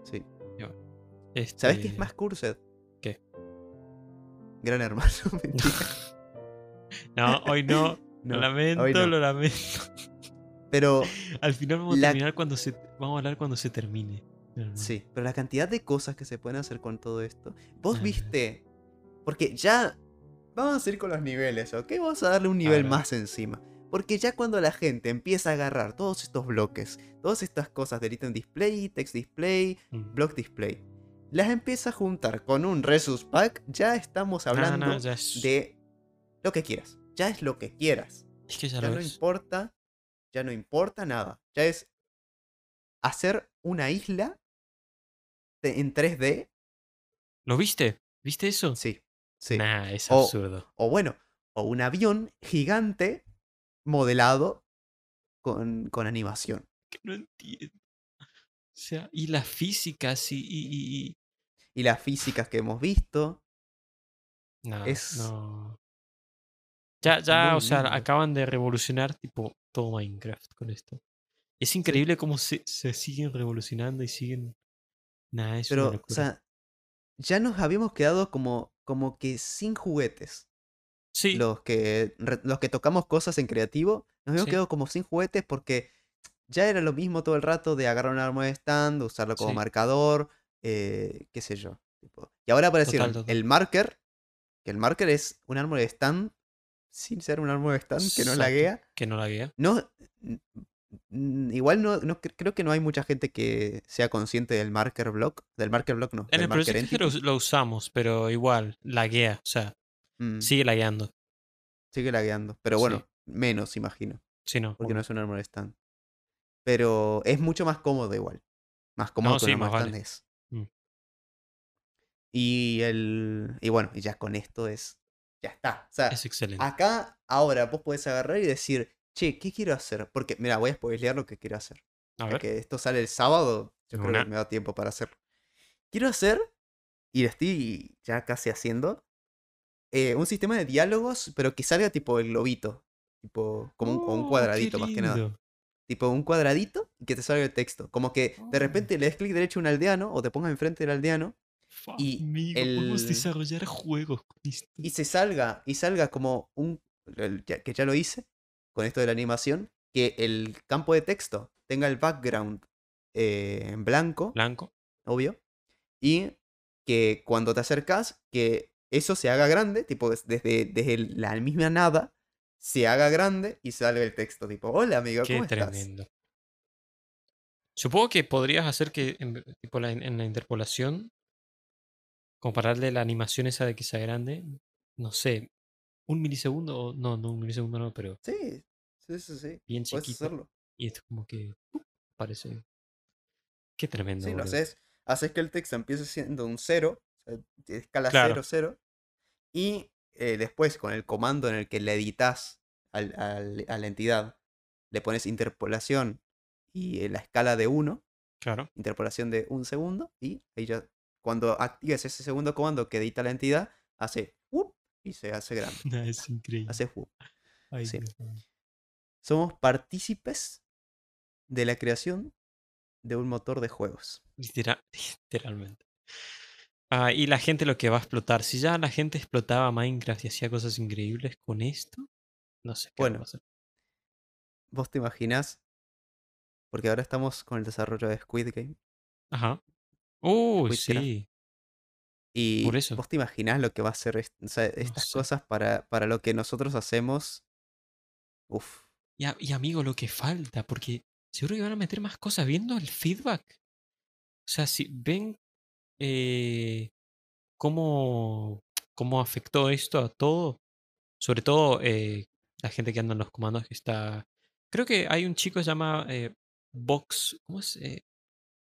Sí. Este... ¿Sabes qué es más cursed? ¿Qué? Gran hermano, mentira. No, hoy no. No, lo lamento, no. lo lamento. Pero Al final vamos a terminar cuando se. Vamos a hablar cuando se termine. Sí, pero la cantidad de cosas que se pueden hacer con todo esto. Vos Ah. viste, porque ya vamos a ir con los niveles, ¿ok? Vamos a darle un nivel más encima. Porque ya cuando la gente empieza a agarrar todos estos bloques, todas estas cosas del item display, text display, Mm. block display, las empieza a juntar con un resource pack, ya estamos No, hablando no, ya es, de lo que quieras. Ya es lo que quieras. es que ya, Ya lo no es. importa, ya no importa nada. Ya es hacer una isla en 3D. ¿Lo viste? ¿Viste eso? Sí, sí. Nah, es O- absurdo. O bueno, o un avión gigante modelado con, con animación. Que no entiendo. O sea, y las físicas y. y, y- y- las físicas que hemos visto. No, Es no. Ya, ya, muy o sea, acaban de revolucionar tipo todo Minecraft con esto. Es increíble cómo se, se siguen revolucionando y siguen. Nah, es una Pero, o locura. sea, ya nos habíamos quedado como, como que sin juguetes. sí, los que, los que tocamos cosas en creativo, nos habíamos Sí. quedado como sin juguetes porque ya era lo mismo todo el rato de agarrar un arma de stand, usarlo como Sí. marcador, eh, qué sé yo. tipo. Y ahora aparecieron Total, total. el marker, que el marker es un arma de stand sin ser un arma de stand que no laguea. que no la guía. No, igual no, no cre- creo que no hay mucha gente que sea consciente del marker block, del marker block no, En el proyecto lo, usamos, pero igual, laguea, o sea, Mm, sigue lagueando. sigue lagueando, pero Sí. bueno, menos imagino. Sí, no. porque no es un armor stand. Pero es mucho más cómodo igual. Más cómodo No, que un sí, armor stand vale. es. Mm. Y el. Y bueno, y ya con esto es. Ya está. O sea, Es excelente. acá, ahora vos podés agarrar y decir, che, ¿qué quiero hacer? Porque, mira, voy a spoilear lo que quiero hacer. A ver. que esto sale el sábado, yo creo que me da tiempo para hacerlo. Quiero hacer, y lo estoy ya casi haciendo, eh, un sistema de diálogos, pero que salga tipo el globito. Tipo, como un, Oh, cuadradito más que nada. Tipo un cuadradito y que te salga el texto. Como que de Oh. repente le des clic derecho a un aldeano o te pongas enfrente del aldeano Y amigo, podemos desarrollar juegos con esto. y se salga y salga como un que ya lo hice con esto de la animación que el campo de texto tenga el background eh, en blanco Blanco. obvio. Y que cuando te acercas, que eso se haga grande, tipo des- desde, desde la misma nada, se haga grande y salga el texto, tipo, hola amigo, Qué ¿cómo estás? tremendo. Supongo que podrías hacer que en, tipo, la- en la interpolación, compararle la animación esa de que sea grande, no sé, un milisegundo, no, no un milisegundo no, pero Sí, sí, sí, sí. bien Puedes chiquito. hacerlo. Y esto como que parece. Qué tremendo, Sí, lo boludo. haces. Haces que el texto empiece siendo un 0, o sea, de escala Claro. 0, 0. Y eh, después, con el comando en el que le editas al- al- a la entidad, le pones interpolación y eh, la escala de 1, Claro. interpolación de un segundo, y ahí ya, cuando actives ese segundo comando que edita la entidad, hace whoop y se hace grande. es increíble. Hace whoop. Ay, sí. Somos partícipes de la creación de un motor de juegos. Literal- literalmente. Ah, y la gente lo que va a explotar. Si ya la gente explotaba Minecraft y hacía cosas increíbles con esto, no sé qué va a Bueno, pasar. ¿Vos te imaginás? Porque ahora estamos con el desarrollo de Squid Game. Ajá. Uy, Squidcraft. sí. Y Por eso. vos te imaginás lo que va a ser est- o sea, estas sé. cosas para, para lo que nosotros hacemos. Uf. Y, a- y, amigo, lo que falta, porque seguro que van a meter más cosas viendo el feedback. O sea, si ven eh, cómo, cómo afectó esto a todo, sobre todo eh, la gente que anda en los comandos que está... Creo que hay un chico que se llama eh, Vox, ¿cómo es?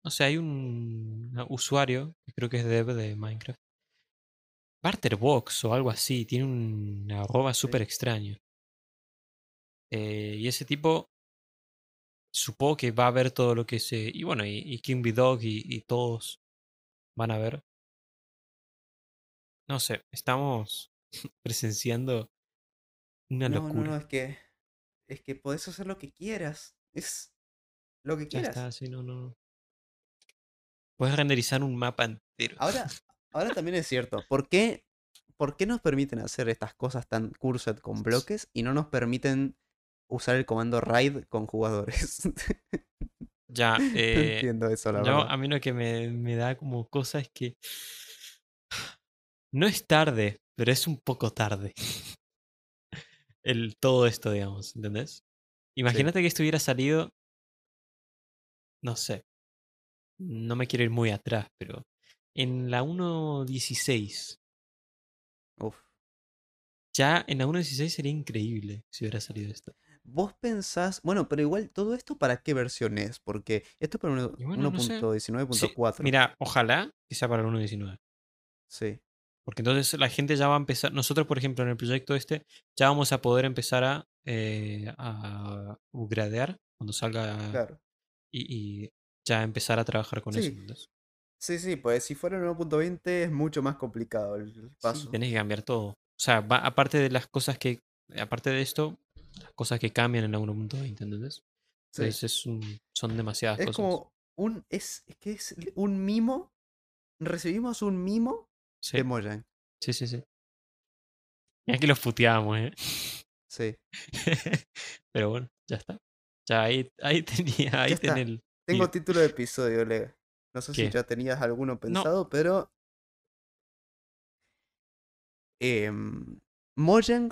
No sé, hay un usuario, que creo que es dev de Minecraft. Barterbox o algo así, tiene un arroba súper extraño. Eh, y ese tipo supongo que va a ver todo lo que se. Y bueno, y, y King B Dog y, y todos van a ver. No sé, estamos presenciando una No, no, locura. no, es que. Es que podés hacer lo que quieras. Es lo que ya quieras. está, sí, no, no. No. Puedes renderizar un mapa entero. Ahora, ahora también es cierto. ¿Por qué, ¿Por qué nos permiten hacer estas cosas tan cursed con bloques y no nos permiten usar el comando raid con jugadores? Ya, no eh, entiendo eso, la yo, verdad. a mí lo que me, me da como cosa es que. No es tarde, pero es un poco tarde. El, todo esto, digamos, ¿entendés? Imagínate que esto hubiera salido. No sé. No me quiero ir muy atrás, pero. En la 1.16. Uf. Ya en la 1.16 sería increíble si hubiera salido esto. Vos pensás, bueno, pero igual todo esto para qué versión es, porque esto es para uno- Y bueno, no sé. 1.19.4. Sí, mira, ojalá que sea para el 1.19. Sí, Porque entonces la gente ya va a empezar. Nosotros, por ejemplo, en el proyecto este, ya vamos a poder empezar a, eh, a upgradear cuando salga claro. y, y ya empezar a trabajar con eso. Sí. ¿entendés? Sí, sí, pues si fuera el 1.20 es mucho más complicado el el Sí, paso. tenés que cambiar todo. O sea, va- aparte de las cosas que. Aparte de esto, las cosas que cambian en la 1.20, ¿entendés? Sí. Entonces es un- son demasiadas Es cosas. como un, es, es que es un mimo, recibimos un mimo Sí, de Mojang. sí, sí. sí. Mira que los puteamos, ¿eh? Sí. Pero bueno, ya está. Ya ahí, ahí tenía, ahí tenés el. Tengo título de episodio, Leo. No sé si ya tenías alguno pensado, pero. em, Mojang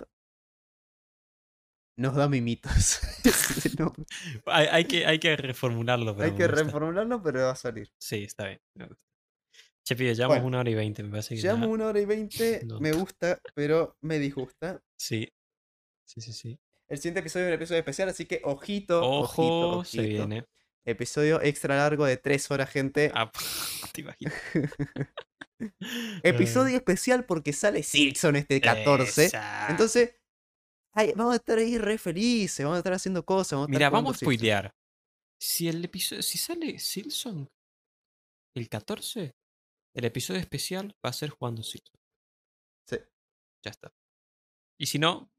nos da mimitos. Ese es el nombre. Hay, hay que, hay que reformularlo, pero Hay que reformularlo, pero va a salir. Sí, está bien. Che, pibe, llevamos Bueno, una hora y veinte, me parece que Llevamos una hora y veinte. No. Me gusta, pero me disgusta. Sí. Sí, sí, sí. El siguiente episodio es un episodio especial, así que ojito, ojito, Ojo, se ojito. viene. Episodio extra largo de tres horas, gente. Ah, te imaginas. Episodio especial porque sale Silson este 14. Esa. Entonces, ay, vamos a estar ahí re felices, vamos a estar haciendo cosas. Vamos a estar Mira, vamos a spoilear. Si el episodio, si sale Silson el 14, el episodio especial va a ser jugando Silson. Sí. Ya está. Y si no,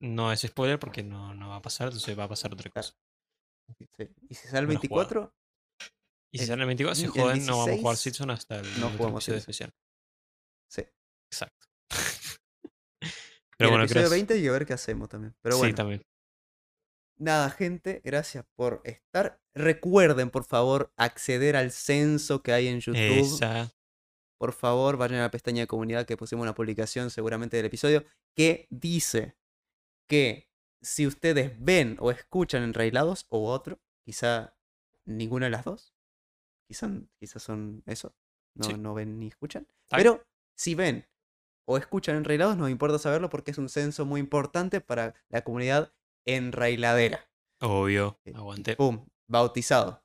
no es spoiler porque no, no va a pasar, entonces va a pasar otra cosa. Sí. Y si sale el Bueno jugado. 24, Y si El sale el 24, se el joden, no vamos a jugar 16, Silson hasta el no jugamos episodio especial. sí. Exacto. Y Pero el bueno, episodio creo 20 hay que ver qué hacemos también. Pero sí, bueno, también. nada, gente, gracias por estar. Recuerden, por favor, acceder al censo que hay en YouTube. Esa. Por favor, vayan a la pestaña de comunidad que pusimos una publicación seguramente del episodio que dice que si ustedes ven o escuchan enrailados o otro, quizá ninguna de las dos, quizá, quizá son eso, no, Sí. no ven ni escuchan, pero si ven o escuchan enrailados, nos importa saberlo porque es un censo muy importante para la comunidad enrailadera. Obvio. Eh, Aguante. ¡Pum! Bautizado.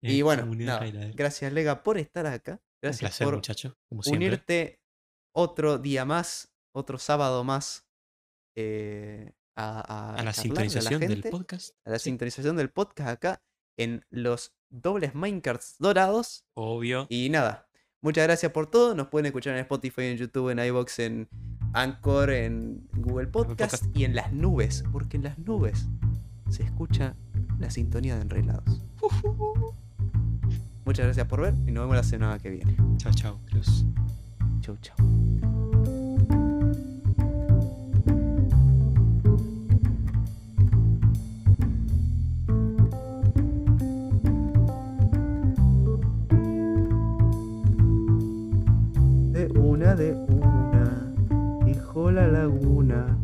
Y bueno, nada, gracias Lega por estar acá. Un Gracias placer, por muchacho. Como unirte otro día más, otro sábado más eh, a, a a la sintonización del gente, podcast. A la Sí. sintonización del podcast acá en los dobles Minecarts dorados. Obvio. Y nada, muchas gracias por todo. Nos pueden escuchar en Spotify, en YouTube, en iBox, en Anchor, en Google Podcast, Podcast. y en las nubes, porque en las nubes se escucha la sintonía de Enrailados. Muchas gracias por ver y nos vemos la semana que viene. Chao, chao. Cruz. Chau, chau. De una, dijo la laguna.